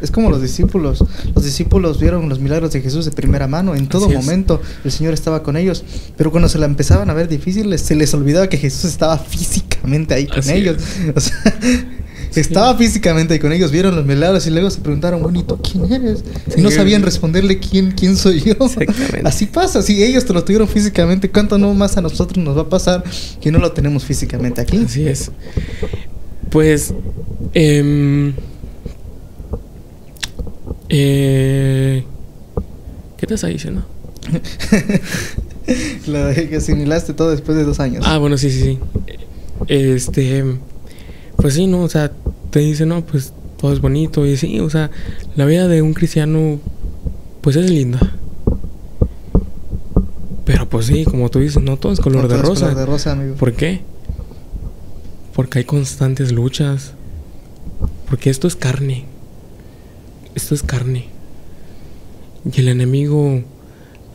Es como los discípulos. Los discípulos vieron los milagros de Jesús de primera mano. En todo Así es. momento el Señor estaba con ellos. Pero cuando se la empezaban a ver difícil, les- se les olvidaba que Jesús estaba físicamente ahí con Así ellos. O sea, estaba físicamente ahí con ellos. Vieron los milagros y luego se preguntaron, bueno, ¿y tú quién eres? Y no sabían responderle quién, quién soy yo. Exactamente. Así pasa. Si ellos te lo tuvieron físicamente, ¿cuánto no más a nosotros nos va a pasar que no lo tenemos físicamente aquí? Así es. Pues, em, eh, ¿qué te está diciendo? Lo de que asimilaste todo después de dos años. Ah, bueno, sí, sí, sí. Este, pues sí, ¿no? O sea, te dice, no, pues todo es bonito y sí, o sea, la vida de un cristiano pues es linda. Pero pues sí, como tú dices, no todo es color No de todo es rosa. color de rosa, amigo. ¿Por qué? Porque hay constantes luchas. Porque esto es carne. Esto es carne. Y el enemigo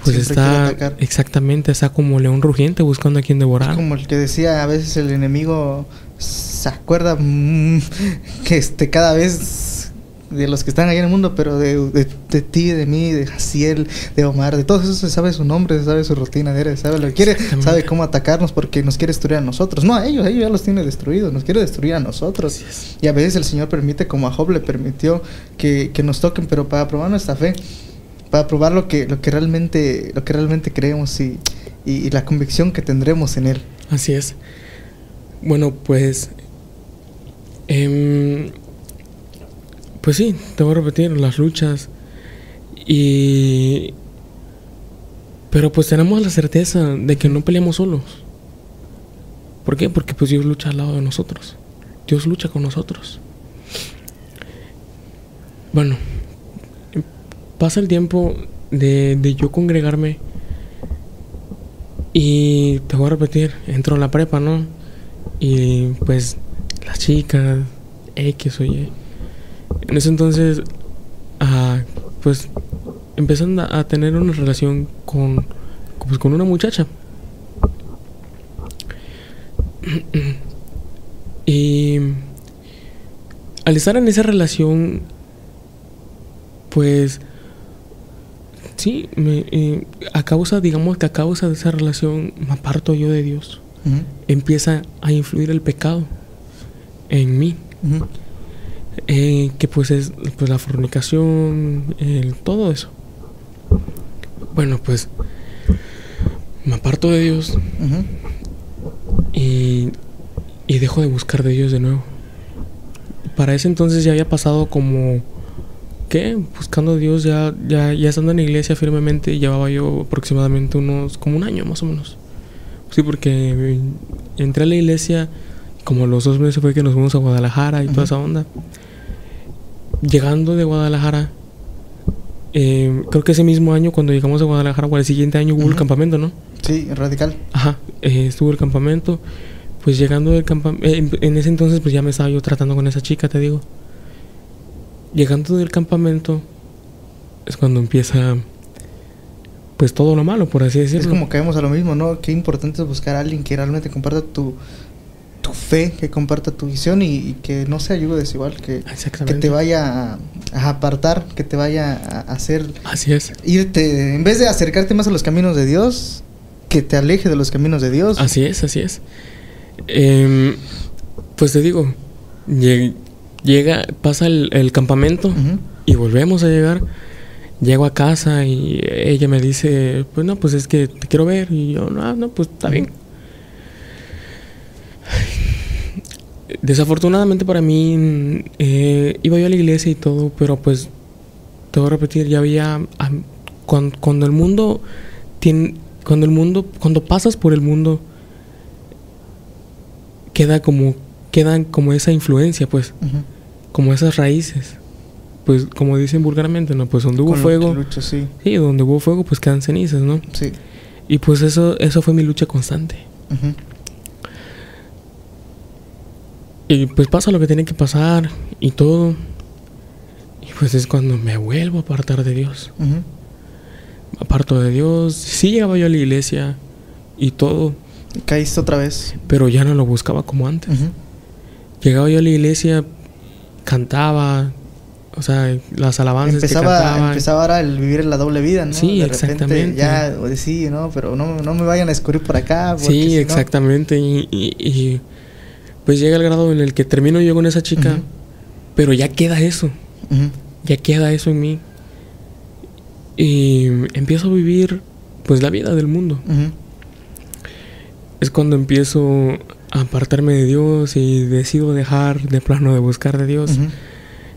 pues Siempre está exactamente, está como león rugiente buscando a quien devorar. Es como el que decía, a veces el enemigo se acuerda mm, que este cada vez de los que están ahí en el mundo, pero de, de, de ti, de mí, de Jaciel, de Omar, de todos esos se sabe su nombre, se sabe su rutina, de- sabe lo que quiere, sabe cómo atacarnos porque nos quiere destruir a nosotros. No a ellos, ellos ya los tiene destruidos, nos quiere destruir a nosotros. Y a veces el Señor permite, como a Job le permitió, que, que nos toquen, pero para probar nuestra fe, para probar lo que, lo que realmente, lo que realmente creemos y, y- y la convicción que tendremos en Él. Así es. Bueno, pues. em, pues sí, te voy a repetir, las luchas. Y. Pero pues tenemos la certeza de que no peleamos solos. ¿Por qué? Porque pues Dios lucha al lado de nosotros. Dios lucha con nosotros. Bueno, pasa el tiempo de, de yo congregarme y te voy a repetir, entro a la prepa, ¿no? Y pues las chicas, X o Y. En ese entonces, ah, pues empiezan a, a tener una relación con, pues, con una muchacha. y al estar en esa relación, pues sí, me, eh, a causa, digamos que a causa de esa relación me aparto yo de Dios. Empieza a influir el pecado en mí. eh, que pues es pues la fornicación, el, todo eso. Bueno, pues me aparto de Dios y, y dejo de buscar de Dios de nuevo. Para ese entonces ya había pasado como, ¿qué? Buscando a Dios, ya, ya, ya estando en la iglesia firmemente, llevaba yo aproximadamente unos, como un año más o menos. Sí, porque eh, entré a la iglesia, como los dos meses fue que nos fuimos a Guadalajara y toda esa onda. Llegando de Guadalajara, eh, creo que ese mismo año, cuando llegamos a Guadalajara, o el siguiente año hubo el campamento, ¿no? Sí, radical. Ajá, eh, estuvo el campamento. Pues llegando del campamento, en, en ese entonces pues ya me estaba yo tratando con esa chica, te digo. Llegando del campamento es cuando empieza pues todo lo malo, por así decirlo. Es como caemos a lo mismo, ¿no? Qué importante es buscar a alguien que realmente comparta tu, tu fe, que comparta tu visión y, y que no se ayude desigual, que, que te vaya a, a apartar, que te vaya a hacer Así es. irte, en vez de acercarte más a los caminos de Dios, que te aleje de los caminos de Dios. Así es, así es. Em, pues te digo, lle- llega, pasa el, el campamento y volvemos a llegar. Llego a casa y ella me dice, pues no, pues es que te quiero ver. Y yo, no, no, pues está bien. Desafortunadamente para mí, eh, iba yo a la iglesia y todo, pero pues, te voy a repetir, ya había, cuando, cuando el mundo tiene, cuando el mundo, cuando pasas por el mundo, queda como, quedan como esa influencia, pues, como esas raíces. Pues, como dicen vulgarmente, ¿no? Pues donde hubo Con fuego, lucho, sí, sí, donde hubo fuego, pues quedan cenizas, ¿no? sí. Y pues eso, eso fue mi lucha constante. Ujú. Y pues pasa lo que tiene que pasar y todo. Y pues es cuando me vuelvo a apartar de Dios. Ujú. Me aparto de Dios. Sí llegaba yo a la iglesia y todo, Caíste otra vez. pero ya no lo buscaba como antes. Ujú. Llegaba yo a la iglesia, cantaba, o sea, las alabanzas que Empezaba, cantaba. empezaba ahora el vivir la doble vida, ¿no? Sí, de repente exactamente. ya, o de sí, ¿no? Pero no, no me vayan a descubrir por acá. Sí, si no- exactamente. Y, y- y, pues llega el grado en el que termino yo con esa chica, pero ya queda eso. Ya queda eso en mí. Y empiezo a vivir pues la vida del mundo. Es cuando empiezo a apartarme de Dios y decido dejar de plano de buscar de Dios.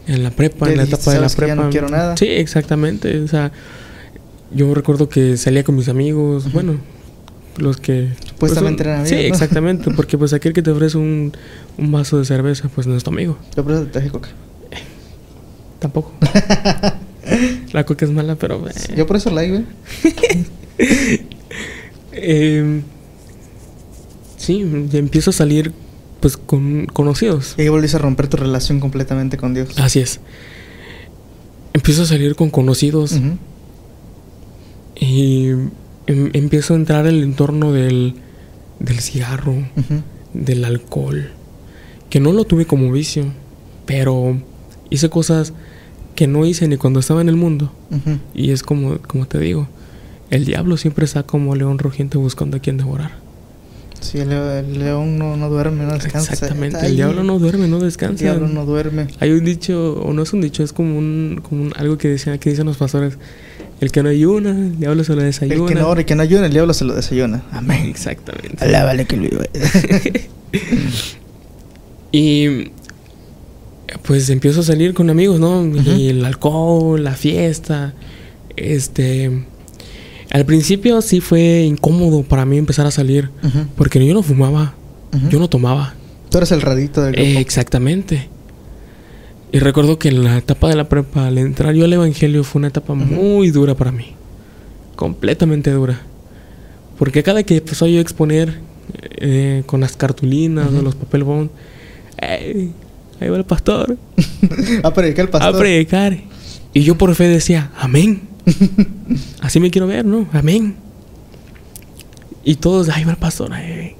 En la prepa, en la etapa de la "Sabes que ya prepa. no quiero nada". Sí, exactamente. O sea, yo recuerdo que salía con mis amigos, bueno, los que Supuestamente pues, eran Sí, exactamente, porque pues aquel que te ofrece un, un vaso de cerveza, pues no es tu amigo. Yo por eso te traje coca. tampoco. la coca es mala, pero... eh. Yo por eso güey. Eh, sí, empiezo a salir pues con conocidos. Y ahí volviste a romper tu relación completamente con Dios. Así es. Empiezo a salir con conocidos y em- empiezo a entrar en el entorno del, del cigarro, del alcohol, que no lo tuve como vicio, pero hice cosas que no hice ni cuando estaba en el mundo. Y es como, como te digo, el diablo siempre está como león rugiente buscando a quien devorar. Sí, el, el león no, no duerme, no descansa. Exactamente, el ahí. diablo no duerme, no El descansa. diablo no duerme. Hay un dicho, o no es un dicho, es como un, como un- algo que decían, que dicen los pastores. El que no ayuna, el diablo se lo desayuna. El que no ora y que no ayuna, el diablo se lo desayuna. Amén. Exactamente. Alábale que lo iba. Y pues empiezo a salir con amigos, ¿no? Y el alcohol, la fiesta. Este. Al principio sí fue incómodo para mí empezar a salir. Porque yo no fumaba, yo no tomaba. Tú eres el radito del grupo. Eh, exactamente. Y recuerdo que en la etapa de la prepa, al entrar yo al evangelio, fue una etapa muy dura para mí. Completamente dura. Porque cada que empezó yo a exponer eh, con las cartulinas o los papel bond, "Ey, ahí va el pastor a predicar el pastor. a predicar. Y yo por fe decía, amén. Así me quiero ver, ¿no? Amén. Y todos, ahí va el pastor, ahí,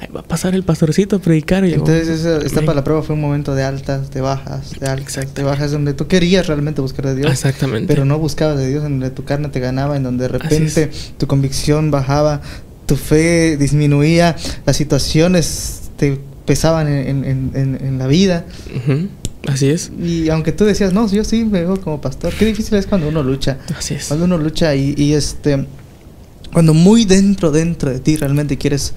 ahí va a pasar el pastorcito a predicar. Y yo, Entonces esa etapa "Amén". de la prueba fue un momento de altas, de bajas, de altas, de bajas, donde tú querías realmente buscar de Dios, Exactamente. pero no buscabas de Dios, en donde tu carne te ganaba, en donde de repente tu convicción bajaba, tu fe disminuía, las situaciones te pesaban en, en- en- en la vida. Ujú, Así es. Y aunque tú decías, no, yo sí me veo como pastor, qué difícil es cuando uno lucha. Así es. Cuando uno lucha y, y, este cuando muy dentro dentro de ti realmente quieres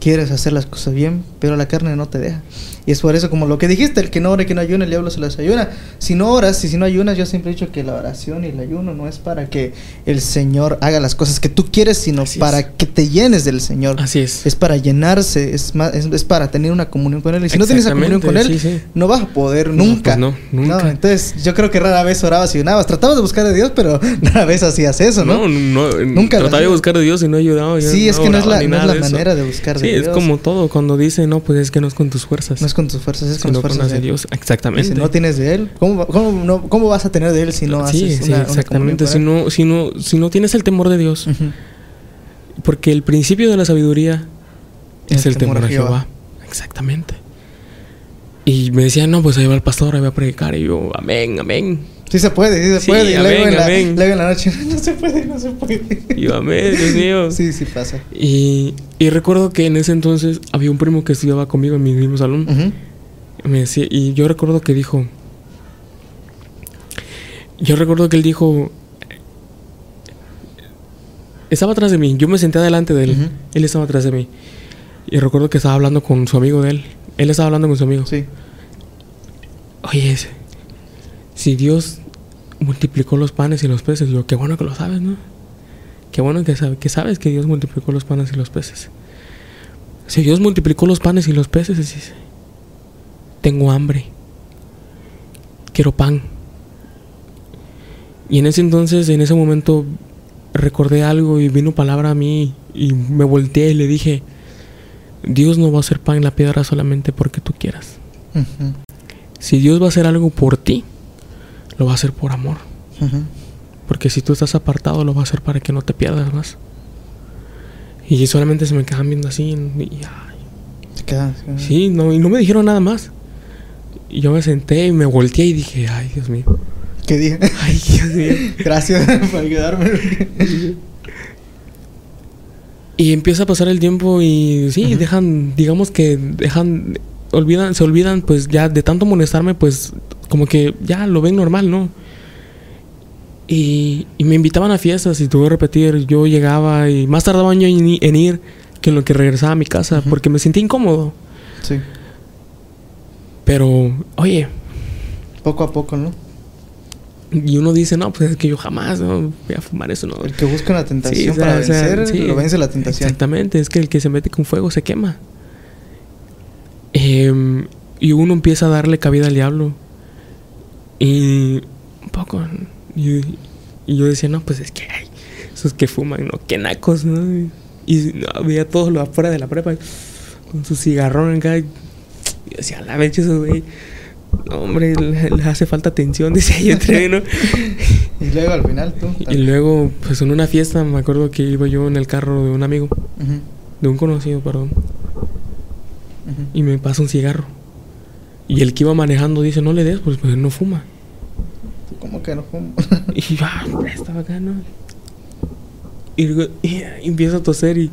quieres hacer las cosas bien, pero la carne no te deja. Y es por eso como lo que dijiste, el que no ore, que no ayuna, el diablo se las ayuna. Si no oras y si no ayunas, yo siempre he dicho que la oración y el ayuno no es para que el Señor haga las cosas que tú quieres, sino Así es. para que te llenes del Señor. Así es. Es para llenarse, es, más, es, es para tener una comunión con Él. Y si no tienes esa comunión con Él, sí, sí. no vas a poder No, nunca. pues no, nunca. entonces, yo creo que rara vez orabas y ayunabas. Tratabas de buscar a Dios, pero rara vez hacías eso, ¿no? No, no, Nunca trataba de buscar a Dios y no ayudaba. Sí, es que no es la, no es la manera de buscar de Sí, Dios. es como todo. Cuando dice, no, pues es que no es con tus fuerzas. No es con tus fuerzas, es con sino las fuerzas de Dios. Y Exactamente. si no tienes de Él, ¿cómo, cómo, no- cómo vas a tener de Él si no sí, haces sí, una, una exactamente. comunión Si no, si, no, si no tienes el temor de Dios, Ujú. porque el principio de la sabiduría es El el, temor a Jehová. Exactamente. Y me decían, no, pues ahí va el pastor, ahí va a predicar. Y yo, amén, amén. Sí se puede, sí se Sí, puede. Y luego, amén, en la, amén. luego en la noche, no se puede, no se puede. Y yo, amén, Dios mío. Sí, sí pasa. Y, y recuerdo que en ese entonces había un primo que estudiaba conmigo en mi mismo salón. Ujú. Me decía, y yo recuerdo que dijo. Yo recuerdo que él dijo. Estaba atrás de mí, yo me senté adelante de él. Ujú. Él estaba atrás de mí. Y recuerdo que estaba hablando con su amigo de él. Él estaba hablando con su amigo. Sí. Oye, ese, si Dios multiplicó los panes y los peces, yo, qué bueno que lo sabes, ¿no? Qué bueno que, sabe, que sabes que Dios multiplicó los panes y los peces. Si Dios multiplicó los panes y los peces, dice, tengo hambre, quiero pan. Y en ese entonces, en ese momento, recordé algo y vino palabra a mí y me volteé y le dije, Dios no va a hacer pan en la piedra solamente porque tú quieras. Si Dios va a hacer algo por ti, lo va a hacer por amor. Porque si tú estás apartado, lo va a hacer para que no te pierdas más. Y solamente se me quedaban viendo así. Y, ay, Se queda- se queda- sí, no, y no me dijeron nada más. Y yo me senté y me volteé y dije, ay, Dios mío. ¿Qué dije? Ay, Dios mío. Gracias por ayudarme. Y empieza a pasar el tiempo y sí, dejan, digamos que dejan, olvidan, se olvidan, pues ya de tanto molestarme, pues como que ya lo ven normal, ¿no? Y, y me invitaban a fiestas y tuve que repetir, yo llegaba y más tardaban yo en, ir que en lo que regresaba a mi casa, porque me sentía incómodo. Sí. Pero, oye, Poco a poco, ¿no? y uno dice, no, pues es que yo jamás ¿no? voy a fumar eso, ¿no? El que busca una tentación Sí, o sea, para o sea, vencer, sí. lo vence la tentación. Exactamente, es que el que se mete con fuego se quema. Em, y uno empieza a darle cabida al diablo. Y poco? Y, y yo decía, no, pues es que hay esos que fuman, ¿no? Qué nacos, ¿no? Y no, veía todos los afuera de la prepa con su cigarrón acá. Y yo decía, la vez eso, güey. No, hombre, le- les hace falta atención, decía yo entre ¿no? Y luego al final tú. Y luego, pues en una fiesta, me acuerdo que iba yo en el carro de un amigo, de un conocido, perdón, y me pasa un cigarro. Y el que iba manejando dice, no le des, pues, pues no fuma. ¿Cómo que no fumo? Y yo, ah, estaba acá, ¿no? Y, y, y empiezo a toser y,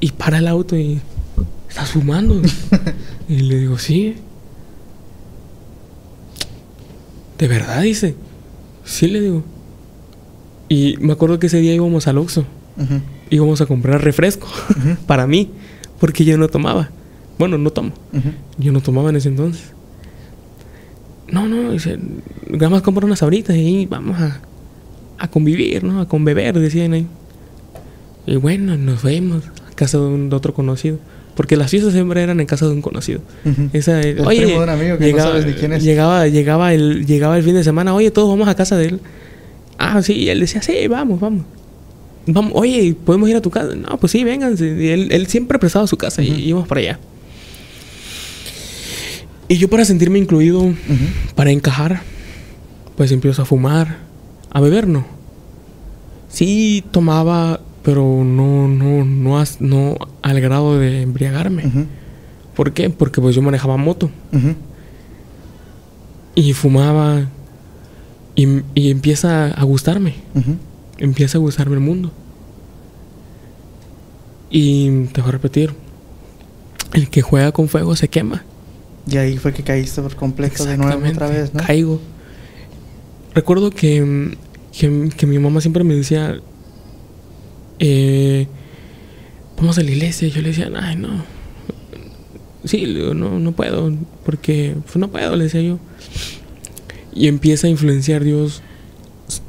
y para el auto y, ¿estás fumando? y le digo, sí. ¿De verdad? Dice. Sí, le digo. Y me acuerdo que ese día íbamos al Oxxo. Íbamos a comprar refresco para mí, porque yo no tomaba. Bueno, no tomo. Yo no tomaba en ese entonces. No, no, dice, vamos a comprar unas sabritas y vamos a, a convivir, ¿no? A conbeber, decían ahí. Y bueno, nos fuimos a casa de, un, de otro conocido. Porque las fiestas siempre eran en casa de un conocido. Ujú. Esa, El oye, primo de un amigo que no sabes ni quién es. Llegaba, llegaba, el, llegaba el fin de semana, oye, todos vamos a casa de él. Ah, sí, y él decía, sí, vamos, vamos. Vamos, oye, ¿podemos ir a tu casa? No, pues sí, vénganse. Y él, él siempre prestaba su casa y íbamos para allá. Y yo para sentirme incluido, para encajar, pues empiezo a fumar, a beber, ¿no? Sí tomaba, pero no, no, no, no al grado de embriagarme. ¿Por qué? Porque pues yo manejaba moto y fumaba y, y empieza a gustarme, empieza a gustarme el mundo. Y te voy a repetir, el que juega con fuego se quema. Y ahí fue que caíste por completo de nuevo otra vez, ¿no? Caigo. Recuerdo que, que, que mi mamá siempre me decía, eh, vamos a la iglesia. Y yo le decía, ay, no. Sí, no, no puedo, porque pues, no puedo, le decía yo. Y empieza a influenciar Dios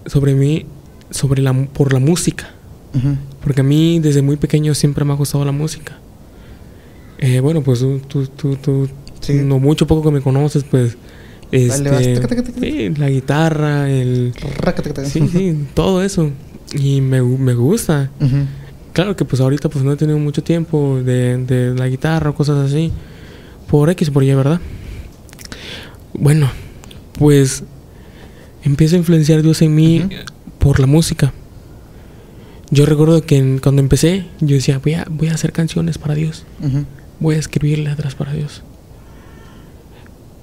sobre mí, sobre la, por la música. Porque a mí desde muy pequeño siempre me ha gustado la música. Eh, bueno, pues tú, tú, tú, tú Sí. no mucho poco que me conoces, pues este, Taca, taca, taca, taca. sí, la guitarra, el sí, sí, todo eso y me, me gusta. Claro que pues ahorita pues no he tenido mucho tiempo de, de la guitarra o cosas así. Por X por Y, ¿verdad? Bueno, pues empieza a influenciar Dios en mí por la música. Yo recuerdo que en- cuando empecé, yo decía, voy a, voy a hacer canciones para Dios. Voy a escribir letras para Dios.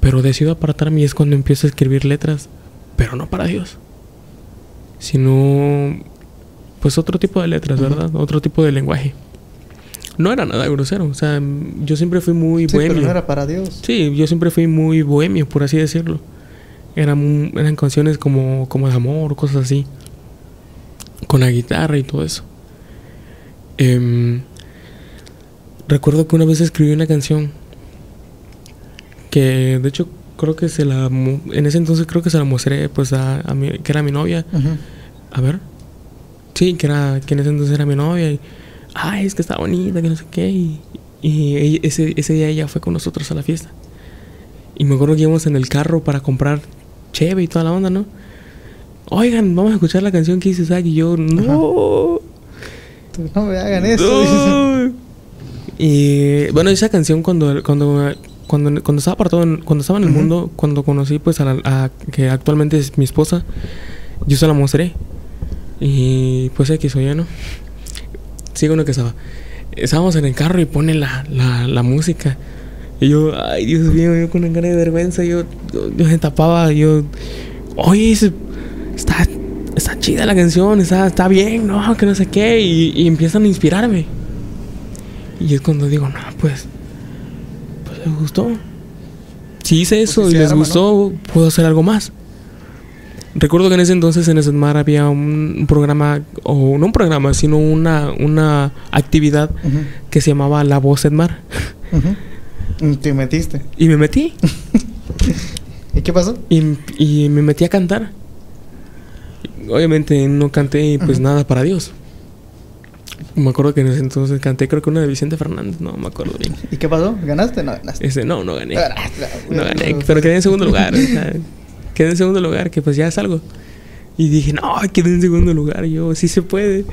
Pero decido apartarme y es cuando empiezo a escribir letras, pero no para Dios. Sino, pues otro tipo de letras. ¿verdad? Otro tipo de lenguaje. No era nada grosero, o sea, yo siempre fui muy Sí, pero bohemio. no era para Dios. Sí, yo siempre fui muy bohemio, por así decirlo. Eran, eran canciones como, como de amor, cosas así. Con la guitarra y todo eso. Em, recuerdo que una vez escribí una canción que de hecho creo que se la... En ese entonces creo que se la mostré pues a, a mi, que era mi novia. A ver. Sí, que era que en ese entonces era mi novia y ay, es que está bonita, que no sé qué y, y ese, ese día ella fue con nosotros a la fiesta. Y me acuerdo que íbamos en el carro para comprar cheve y toda la onda, ¿no? Oigan, vamos a escuchar la canción que hice Zack y yo, no. No me hagan eso. dices. no". Y bueno, esa canción cuando cuando cuando, cuando estaba apartado en- cuando estaba en el Ujú. mundo, cuando conocí pues a, la, a- que actualmente es mi esposa, yo se la mostré. Y pues X o ya, ¿no? Sigo lo que estaba. Estábamos en el carro y pone la, la, la música. Y yo, ay Dios mío, yo con una cara de vergüenza, yo, yo, yo me tapaba, yo, oye, ese- está, está chida la canción, está, está bien, no, que no sé qué. Y, y empiezan a inspirarme. Y es cuando digo, no, pues, les gustó. Si hice eso Pues sí y les arma, gustó, puedo hacer algo más. Recuerdo que en ese entonces en Esmar había un programa, o no un programa, sino una, una actividad que se llamaba La Voz Edmar. Te metiste. Y me metí. ¿Y qué pasó? Y, y me metí a cantar. Obviamente no canté pues nada para Dios. Me acuerdo que en ese entonces canté creo que una de Vicente Fernández, no me acuerdo bien. ¿Y qué pasó? ¿Ganaste? No, ganaste. Ese, no, no gané. No gané, pero quedé en segundo lugar. o quedé en segundo lugar, que pues ya es algo. Y dije, no, quedé en segundo lugar, yo, sí se puede.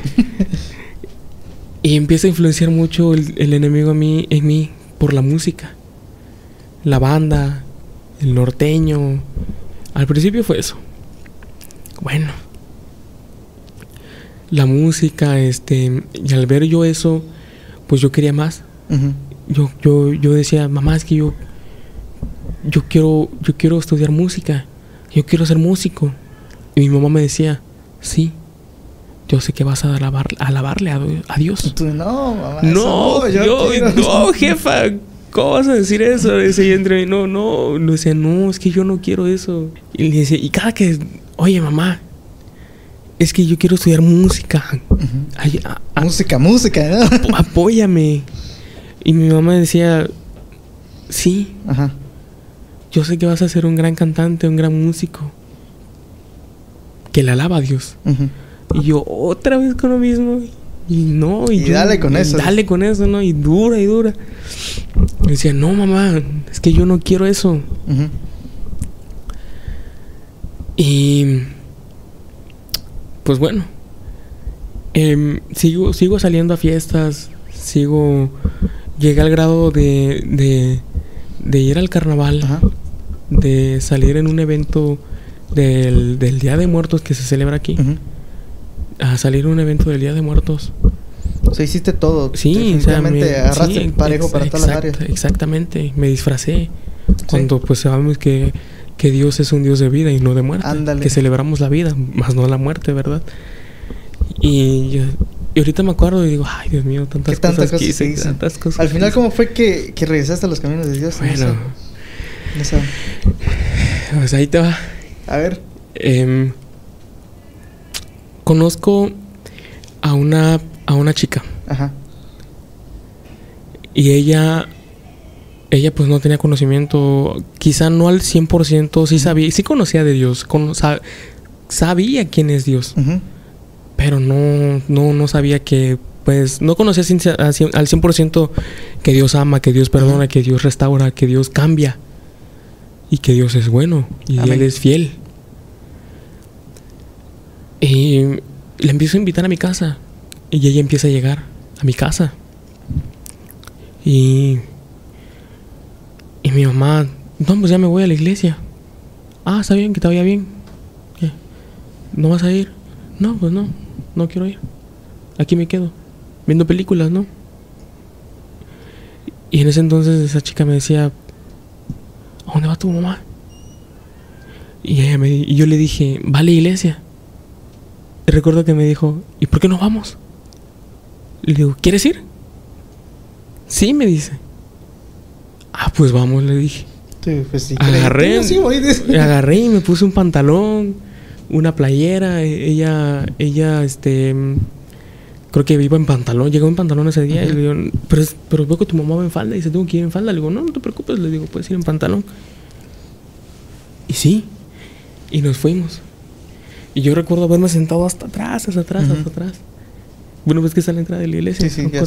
y empieza a influenciar mucho el, el enemigo a mí, en mí por la música. La banda, el norteño. Al principio fue eso. Bueno. La música, este, y al ver yo eso, pues yo quería más. Yo, yo, yo decía, mamá, es que yo, yo quiero, yo quiero estudiar música. Yo quiero ser músico. Y mi mamá me decía, sí, yo sé que vas a alabar, alabarle a, a Dios. Y tú, no, mamá. eso No, yo, quiero". no, jefa, ¿cómo vas a decir eso? Decía yo entre mí, no, no, le decía, no, es que yo no quiero eso. Y le decía, y cada que, oye, mamá, es que yo quiero estudiar música. Ujú. Ay, a- a- Música, música, ¿no? apóyame. Y mi mamá decía, sí, Ajá. yo sé que vas a ser un gran cantante, un gran músico. Que le alaba a Dios. Ujú. Y yo otra vez con lo mismo. Y no, y, Y yo- dale con y eso. Dale con eso, ¿no? Y dura y dura. Y decía, no, mamá, es que yo no quiero eso. Ujú. Y. Pues bueno. em, sigo, sigo saliendo a fiestas. Sigo. Llegué al grado de. de, de ir al carnaval. Ajá. De salir en un evento del, del Día de Muertos que se celebra aquí. A salir en un evento del Día de Muertos. O sea, hiciste todo. Sí, o sea, Definitivamente me- agarraste sí, parejo para todas las áreas. Exactamente, me disfracé. Cuando pues sabemos que, que Dios es un Dios de vida y no de muerte. Ándale. Que celebramos la vida, más no la muerte, ¿verdad? Y, yo- y ahorita me acuerdo y digo, ay Dios mío, tantas ¿Qué tantas cosas que cosas se hice, tantas cosas Al que final. ¿cómo fue que, que regresaste a los caminos de Dios? en Bueno, esa- en esa- pues ahí te va. A ver. Em, conozco a una, a una chica. Ajá. Y ella, ella pues no tenía conocimiento, quizá no al 100%, sí sabía, sí conocía de Dios, sa- sabía quién es Dios, pero no, no, no sabía que, pues, no conocía sin- al 100% al 100% que Dios ama, que Dios perdona, que Dios restaura, que Dios cambia y que Dios es bueno y Amén. Él es fiel. Y le empiezo a invitar a mi casa y ella empieza a llegar a mi casa. Y, mi mamá, no, pues ya me voy a la iglesia. Ah, está bien, que te vaya bien. ¿No vas a ir? No, pues no, no quiero ir. Aquí me quedo, viendo películas, ¿no? Y en ese entonces esa chica me decía, ¿a dónde va tu mamá? Y, ella me, y yo le dije, va a la iglesia. Y recuerdo que me dijo, ¿y por qué no vamos? Le digo, ¿quieres ir? Sí, me dice. Ah, pues vamos, le dije. Sí, pues sí. Agarré, sí agarré y me puse un pantalón, una playera. e- Ella, ella, este, creo que iba en pantalón. Llegó en pantalón ese día y le digo, pero, pero veo que tu mamá va en falda y dice, tengo que ir en falda. Le digo, no, no te preocupes. Le digo, puedes ir en pantalón. Y sí, y nos fuimos. Y yo recuerdo haberme sentado hasta atrás, hasta atrás, hasta atrás. Bueno, pues que está la entrada de la iglesia, Sí, sí, un sé.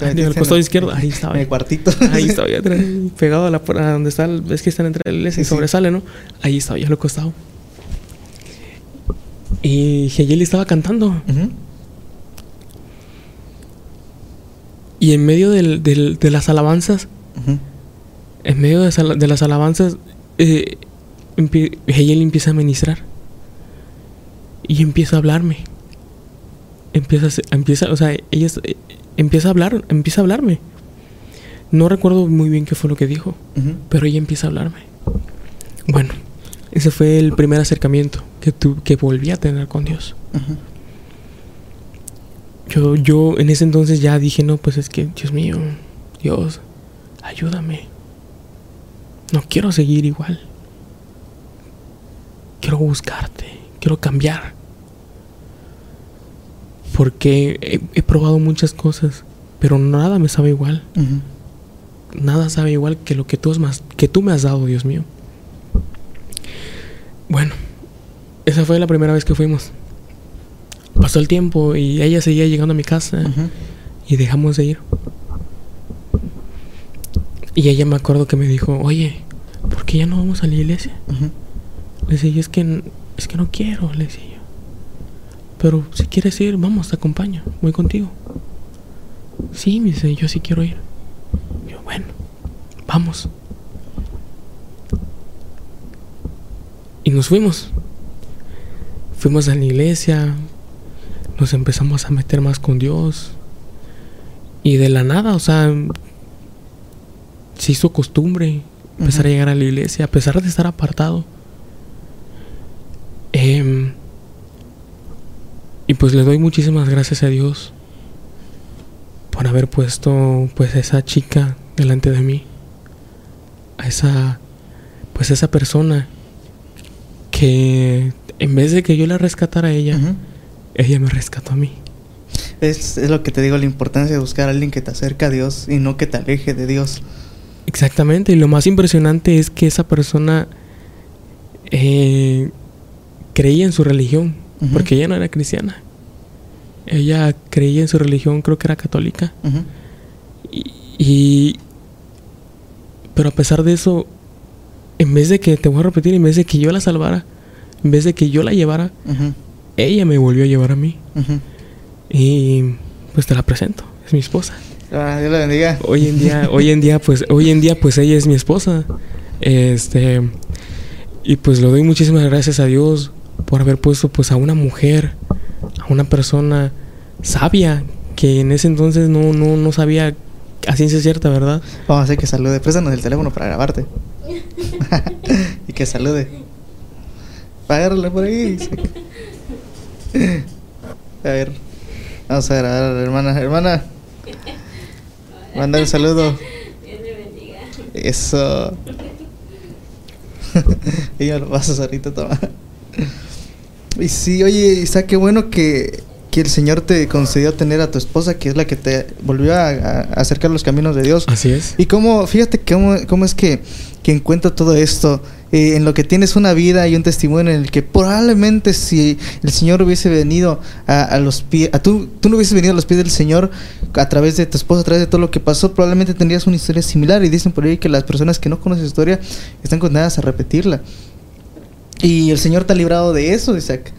En costado el- izquierdo, ahí estaba. En el cuartito. Ahí estaba yo pegado a la a donde está, el- ves que está la entrada de la iglesia y Sí, sobresale, ¿no? Ahí estaba yo al costado. Y Hegeli estaba cantando. Y en medio del- del- de las alabanzas, en medio de, las alabanzas, eh, empieza a ministrar. Y empieza a hablarme. Empieza, a empieza, o sea, ella es- empieza a hablar, empieza a hablarme. No recuerdo muy bien qué fue lo que dijo. Pero ella empieza a hablarme. Bueno, ese fue el primer acercamiento que, tu, que volví a tener con Dios. Yo, yo en ese entonces ya dije, no, pues es que, Dios mío, Dios, ayúdame. No quiero seguir igual. Quiero buscarte, quiero cambiar. Porque he, he probado muchas cosas, pero nada me sabe igual. Nada sabe igual que lo que tú, has que tú me has dado, Dios mío. Bueno, esa fue la primera vez que fuimos. Pasó el tiempo y ella seguía llegando a mi casa y dejamos de ir. Y ella me acuerdo que me dijo, oye, ¿por qué ya no vamos a la iglesia? Ujú. Le decía, yo es que, es que no quiero, le decía yo. Pero si quieres ir, vamos, te acompaño, voy contigo. Sí, me dice, yo sí quiero ir. Yo, bueno, vamos. Y nos fuimos. Fuimos a la iglesia, nos empezamos a meter más con Dios. Y de la nada, o sea, se hizo costumbre empezar a llegar a la iglesia, a pesar de estar apartado. Em, y pues le doy muchísimas gracias a Dios por haber puesto pues a esa chica delante de mí. A esa pues esa persona que en vez de que yo la rescatara a ella, ella me rescató a mí. Es, es lo que te digo, la importancia de buscar a alguien que te acerque a Dios y no que te aleje de Dios. Exactamente, y lo más impresionante es que esa persona eh, creía en su religión, Porque ella no era cristiana. Ella creía en su religión, creo que era católica. Y, y- pero a pesar de eso, en vez de que, te voy a repetir, en vez de que yo la salvara, en vez de que yo la llevara, ella me volvió a llevar a mí. Y pues te la presento, es mi esposa. Ah, Dios la bendiga. Hoy en día, hoy en día, pues, hoy en día, pues ella es mi esposa. Este, y pues le doy muchísimas gracias a Dios por haber puesto pues a una mujer, a una persona sabia, que en ese entonces no, no, no sabía a ciencia cierta, ¿verdad? Vamos a hacer que salude. Préstanos el teléfono para grabarte. y que salude. Págale por ahí. A ver. Vamos a grabar a la hermana. Hermana. Manda un saludo. Eso. Ella lo vas a ahorita, toma. Y sí, oye, Isaac, qué bueno que, que el Señor te concedió tener a tu esposa, que es la que te volvió a, a acercar los caminos de Dios. Así es. Y cómo, fíjate cómo, cómo es que, que encuentro todo esto, eh, en lo que tienes una vida y un testimonio en el que probablemente si el Señor hubiese venido a, a los pies, a tú, tú no hubieses venido a los pies del Señor a través de tu esposa, a través de todo lo que pasó, probablemente tendrías una historia similar. Y dicen por ahí que las personas que no conocen su historia están condenadas a repetirla. Y el Señor te ha librado de eso, Isaac.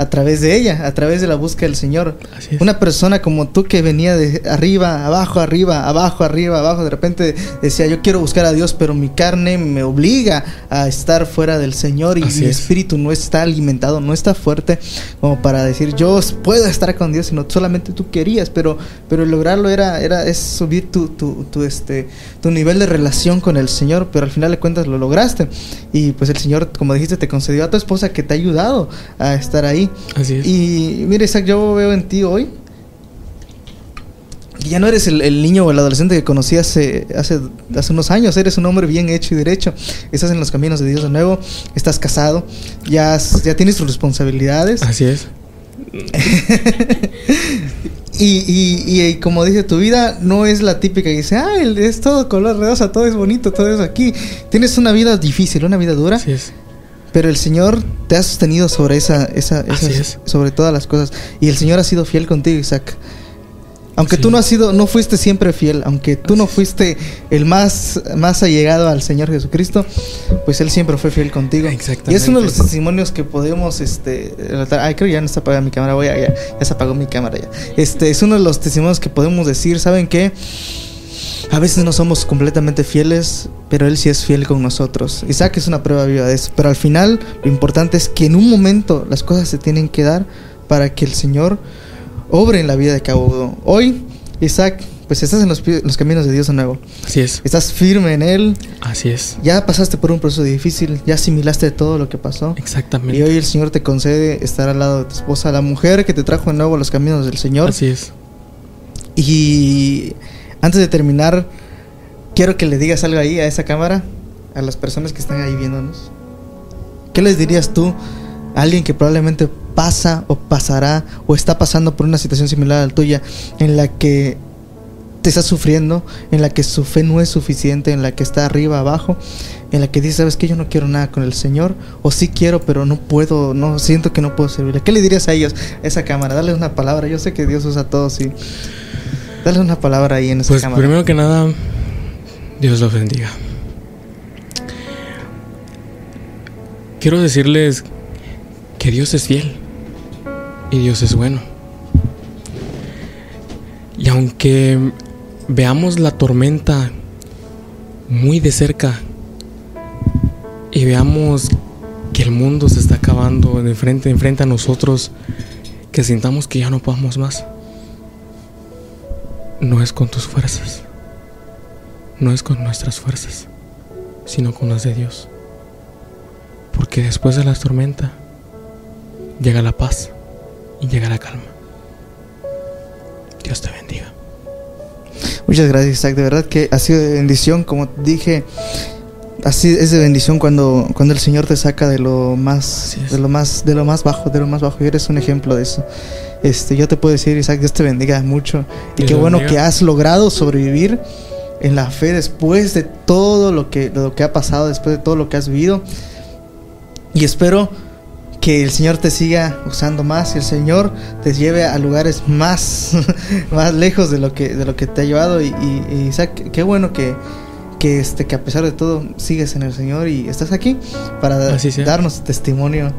A través de ella, a través de la búsqueda del Señor. Así es. Una persona como tú que venía de arriba, abajo, arriba, abajo, arriba, abajo, de repente decía, yo quiero buscar a Dios, pero mi carne me obliga a estar fuera del Señor y Así mi es. espíritu no está alimentado, no está fuerte como para decir, yo puedo estar con Dios, sino solamente tú querías, pero, pero lograrlo era, era es subir tu, tu, tu, este, tu nivel de relación con el Señor, pero al final de cuentas lo lograste. Y pues el Señor, como dijiste, te concedió a tu esposa que te ha ayudado a estar ahí. Así es. Y mira, Isaac, yo veo en ti hoy que ya no eres el, el niño o el adolescente que conocí hace, hace, hace unos años, eres un hombre bien hecho y derecho. Estás en los caminos de Dios de nuevo, estás casado, ya, has- ya tienes tus responsabilidades. Así es. Y, y, y, y como dice, tu vida no es la típica que dice, ah, es todo color rosa, todo es bonito, todo es aquí. Tienes una vida difícil, una vida dura. Así es. Pero el Señor te ha sostenido sobre esa, esa, esas- es. sobre todas las cosas. Y el Señor ha sido fiel contigo, Isaac. Aunque Sí. tú no has sido, no fuiste siempre fiel, aunque tú no fuiste el más, más allegado al Señor Jesucristo, pues Él siempre fue fiel contigo. Exactamente. Y es uno de los testimonios que podemos, este, relatar. Ay, creo que ya no está apagada mi cámara, voy a, ya, ya se apagó mi cámara ya. Este, es uno de los testimonios que podemos decir, ¿saben qué? A veces no somos completamente fieles, pero Él sí es fiel con nosotros. Isaac es una prueba viva de eso. Pero al final, lo importante es que en un momento las cosas se tienen que dar para que el Señor obre en la vida de cada uno. Hoy, Isaac, pues estás en los, los caminos de Dios de nuevo. Así es. Estás firme en Él. Así es. Ya pasaste por un proceso difícil, ya asimilaste todo lo que pasó. Exactamente. Y hoy el Señor te concede estar al lado de tu esposa, la mujer que te trajo de nuevo a los caminos del Señor. Así es. Y antes de terminar, quiero que le digas algo ahí a esa cámara, a las personas que están ahí viéndonos. ¿Qué les dirías tú a alguien que probablemente pasa o pasará o está pasando por una situación similar a la tuya en la que te está sufriendo, en la que su fe no es suficiente, en la que está arriba, abajo, en la que dice, sabes que yo no quiero nada con el Señor, o sí quiero, pero no puedo, no siento que no puedo servirle. ¿Qué le dirías a ellos, a esa cámara? Dale una palabra. Yo sé que Dios usa a todos y dale una palabra ahí en esa Pues cámara. primero que nada, Dios los bendiga. quiero decirles que Dios es fiel y Dios es bueno. Y aunque veamos la tormenta muy de cerca y veamos que el mundo se está acabando de frente, en frente a nosotros, que sintamos que ya no podamos más, no es con tus fuerzas, no es con nuestras fuerzas, sino con las de Dios. Porque después de la tormenta llega la paz y llega la calma. Dios te bendiga. Muchas gracias, Isaac. De verdad que ha sido de bendición, como dije. Así es de bendición cuando, cuando el Señor te saca de lo más, de lo más, de lo más bajo, de lo más bajo. Y eres un ejemplo de eso. Este, yo te puedo decir, Isaac, Dios te bendiga mucho. Y qué bueno que has logrado sobrevivir en la fe después de todo lo que, lo que ha pasado, después de todo lo que has vivido. Y espero que el Señor te siga usando más y el Señor te lleve a lugares más, más lejos de lo que de lo que te ha llevado y, y, Isaac, qué bueno que, que este que a pesar de todo sigues en el Señor y estás aquí para darnos testimonio,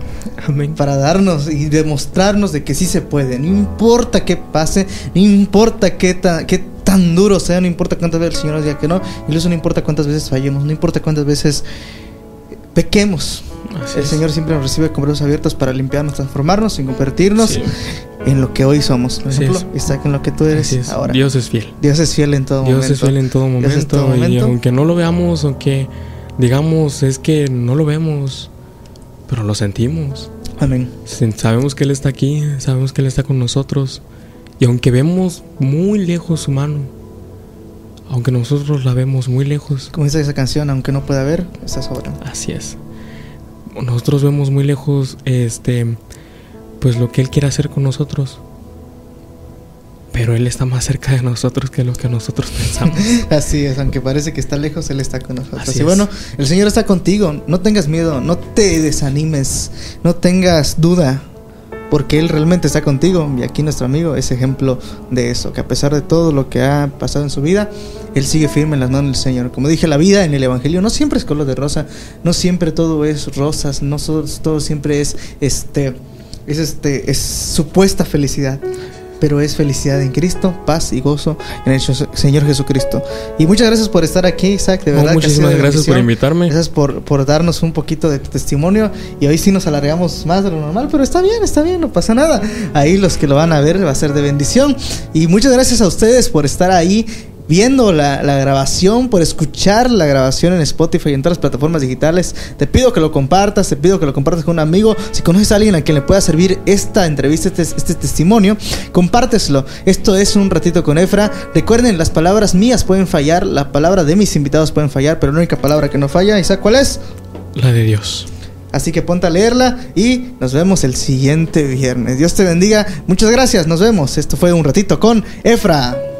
Amén. para darnos y demostrarnos de que sí se puede, no importa qué pase, no importa qué tan qué tan duro sea, no importa cuántas veces el Señor nos diga que no, incluso no importa cuántas veces fallemos, no importa cuántas veces pequemos el Señor siempre nos recibe con brazos abiertos para limpiarnos, transformarnos y convertirnos en lo que hoy somos. Por ejemplo, está en lo que tú eres ahora. Dios es fiel. Dios es fiel en todo momento. Dios es fiel en todo momento. Y aunque no lo veamos, aunque digamos es que no lo vemos, pero lo sentimos. Amén. Sabemos que Él está aquí, sabemos que Él está con nosotros. Y aunque vemos muy lejos su mano, aunque nosotros la vemos muy lejos. Como dice esa canción, aunque no pueda ver, está sobrando. Así es nosotros vemos muy lejos este pues lo que él quiere hacer con nosotros pero él está más cerca de nosotros que lo que nosotros pensamos. Así es, aunque parece que está lejos, él está con nosotros. Así y bueno, el Señor está contigo. No tengas miedo, no te desanimes, no tengas duda porque Él realmente está contigo. Y aquí nuestro amigo es ejemplo de eso, que a pesar de todo lo que ha pasado en su vida, Él sigue firme en las manos del Señor. Como dije, la vida en el Evangelio no siempre es color de rosa, no siempre todo es rosas, no todo siempre es este, es este, es supuesta felicidad pero es felicidad en Cristo, paz y gozo en el Señor Jesucristo. Y muchas gracias por estar aquí, Isaac, de verdad. muchísimas gracias por invitarme. Gracias por, por darnos un poquito de tu testimonio. Y hoy sí nos alargamos más de lo normal, pero está bien, está bien, no pasa nada. Ahí los que lo van a ver va a ser de bendición. Y muchas gracias a ustedes por estar ahí viendo la, grabación, por escuchar la grabación en Spotify y en todas las plataformas digitales. Te pido que lo compartas, te pido que lo compartas con un amigo. Si conoces a alguien a quien le pueda servir esta entrevista, este, este testimonio, compárteselo. Esto es un ratito con Efra. Recuerden, las palabras mías pueden fallar, la palabra de mis invitados pueden fallar, pero la única palabra que no falla, Isaac, ¿cuál es? La de Dios. Así que ponte a leerla y nos vemos el siguiente viernes. Dios te bendiga. Muchas gracias. Nos vemos. Esto fue un ratito con Efra.